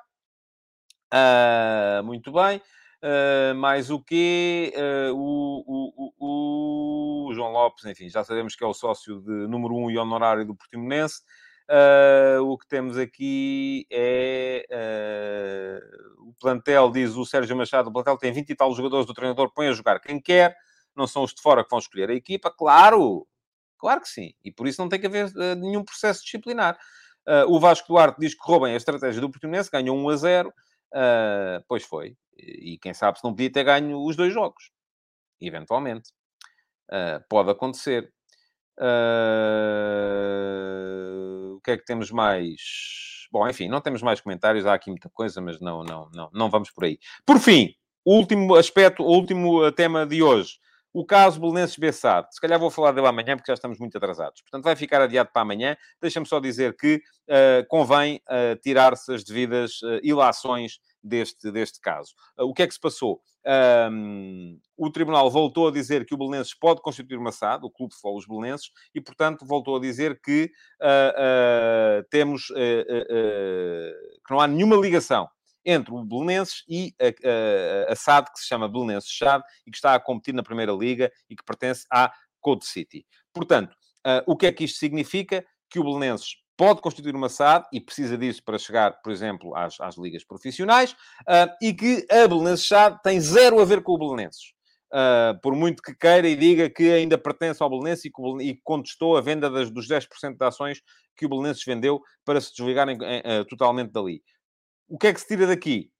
B: Uh, muito bem. Uh, mais o quê? Uh, o, o, o, o, João Lopes, enfim, já sabemos que é o sócio de número 1 um e honorário do Portimonense. Uh, o que temos aqui é o plantel, diz o Sérgio Machado, o plantel tem 20 e tal jogadores do treinador, põe a jogar quem quer, não são os de fora que vão escolher a equipa, claro, Claro que sim. E por isso não tem que haver nenhum processo disciplinar. O Vasco Duarte diz que roubem a estratégia do Portimonense, ganhou 1 a 0. Uh, pois foi. E, quem sabe se não podia ter ganho os dois jogos. Eventualmente. pode acontecer. o que é que temos mais? Bom, enfim, não temos mais comentários, há aqui muita coisa, mas não, não, não, não vamos por aí. Por fim, o último aspecto, o último tema de hoje. O caso Belenenses Bessade. Se calhar vou falar dele amanhã, porque já estamos muito atrasados. Portanto, vai ficar adiado para amanhã. Deixa-me só dizer que uh, convém uh, tirar-se as devidas uh, ilações deste, deste caso. o que é que se passou? Um, o Tribunal voltou a dizer que o Belenenses pode constituir uma SAD, o Clube de Futebol dos Belenenses, e, portanto, voltou a dizer que temos que não há nenhuma ligação entre o Belenenses e a, a, a SAD, que se chama Belenenses SAD, e que está a competir na Primeira Liga e que pertence à Code City. Portanto, uh, o que é que isto significa? Que o Belenenses pode constituir uma SAD e precisa disso para chegar, por exemplo, às, às ligas profissionais, uh, e que a Belenenses SAD tem zero a ver com o Belenenses. Uh, por muito que queira e diga que ainda pertence ao Belenenses e, e contestou a venda das, dos 10% de ações que o Belenenses vendeu para se desligarem uh, totalmente dali. O que é que se tira daqui?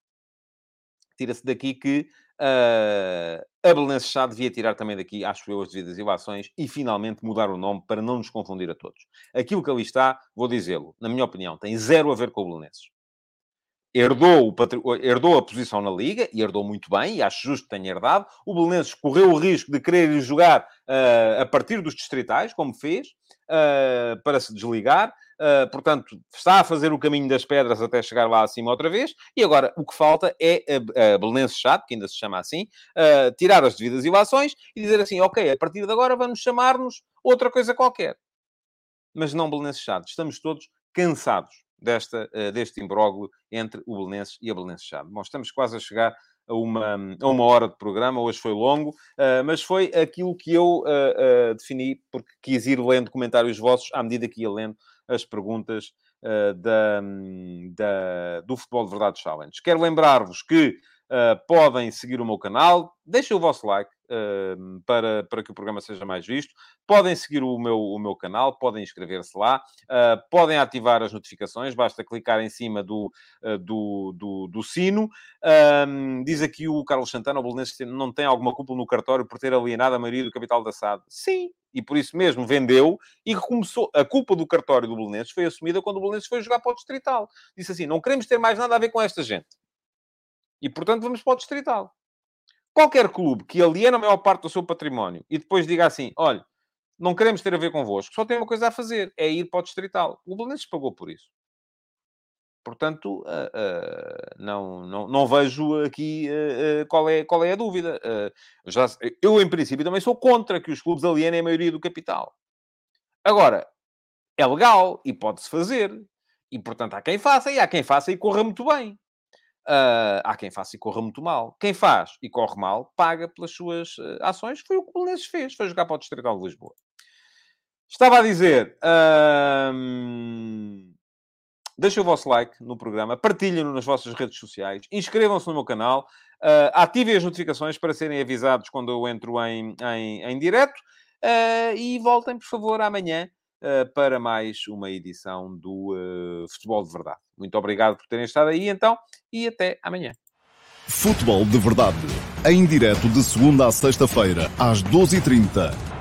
B: Tira-se daqui que uh, a Chá devia tirar também daqui, acho eu, as devidas ilações e finalmente mudar o nome para não nos confundir a todos. Aquilo que ali está, vou dizê-lo, na minha opinião, tem zero a ver com o Belenenses. Herdou, o, herdou a posição na Liga, e herdou muito bem, e acho justo que tenha herdado. O Belenenses correu o risco de querer jogar uh, a partir dos distritais, como fez, uh, para se desligar. Uh, portanto, está a fazer o caminho das pedras até chegar lá acima outra vez. E agora, o que falta é a, a Belenenses Chato, que ainda se chama assim, uh, tirar as devidas ilações e dizer assim, ok, a partir de agora vamos chamar-nos outra coisa qualquer. Mas não Belenenses Chato. Estamos todos cansados desta, uh, deste imbróglio entre o Belenenses e a Belenenses Chato. Bom, estamos quase a chegar a uma, a uma hora de programa, hoje foi longo, uh, mas foi aquilo que eu uh, uh, defini, porque quis ir lendo comentários vossos à medida que ia lendo as perguntas da, da, do Futebol de Verdade Challenge. Quero lembrar-vos que podem seguir o meu canal, deixem o vosso like para, para que o programa seja mais visto. Podem seguir o meu, o meu canal, podem inscrever-se lá, podem ativar as notificações, basta clicar em cima do, do, do, do, sino. diz aqui o Carlos Santana, o Belenenses não tem alguma culpa no cartório por ter alienado a maioria do capital da SAD. Sim, e por isso mesmo vendeu e começou. A culpa do cartório do Belenenses foi assumida quando o Belenenses foi jogar para o Distrital. Disse assim: não queremos ter mais nada a ver com esta gente. E portanto vamos para o Distrital. Qualquer clube que aliena a maior parte do seu património e depois diga assim: olha, não queremos ter a ver convosco, só tem uma coisa a fazer: é ir para o Distrital. O Belenenses pagou por isso. Portanto, uh, uh, não, não, não vejo aqui uh, qual, é, qual é a dúvida. já, eu, em princípio, também sou contra que os clubes alienem a maioria do capital. Agora, é legal e pode-se fazer. E, portanto, há quem faça e há quem faça e corra muito bem. Há quem faça e corra muito mal. Quem faz e corre mal, paga pelas suas ações. Foi o que o Belenenses fez. Foi jogar para o Distrital de Lisboa. Estava a dizer... Deixem o vosso like no programa, partilhem-no nas vossas redes sociais, inscrevam-se no meu canal, uh, ativem as notificações para serem avisados quando eu entro em, em, em direto uh, e voltem, por favor, amanhã uh, para mais uma edição do Futebol de Verdade. Muito obrigado por terem estado aí, então, e até amanhã.
A: Futebol de Verdade, em direto de segunda a sexta-feira, às 12h30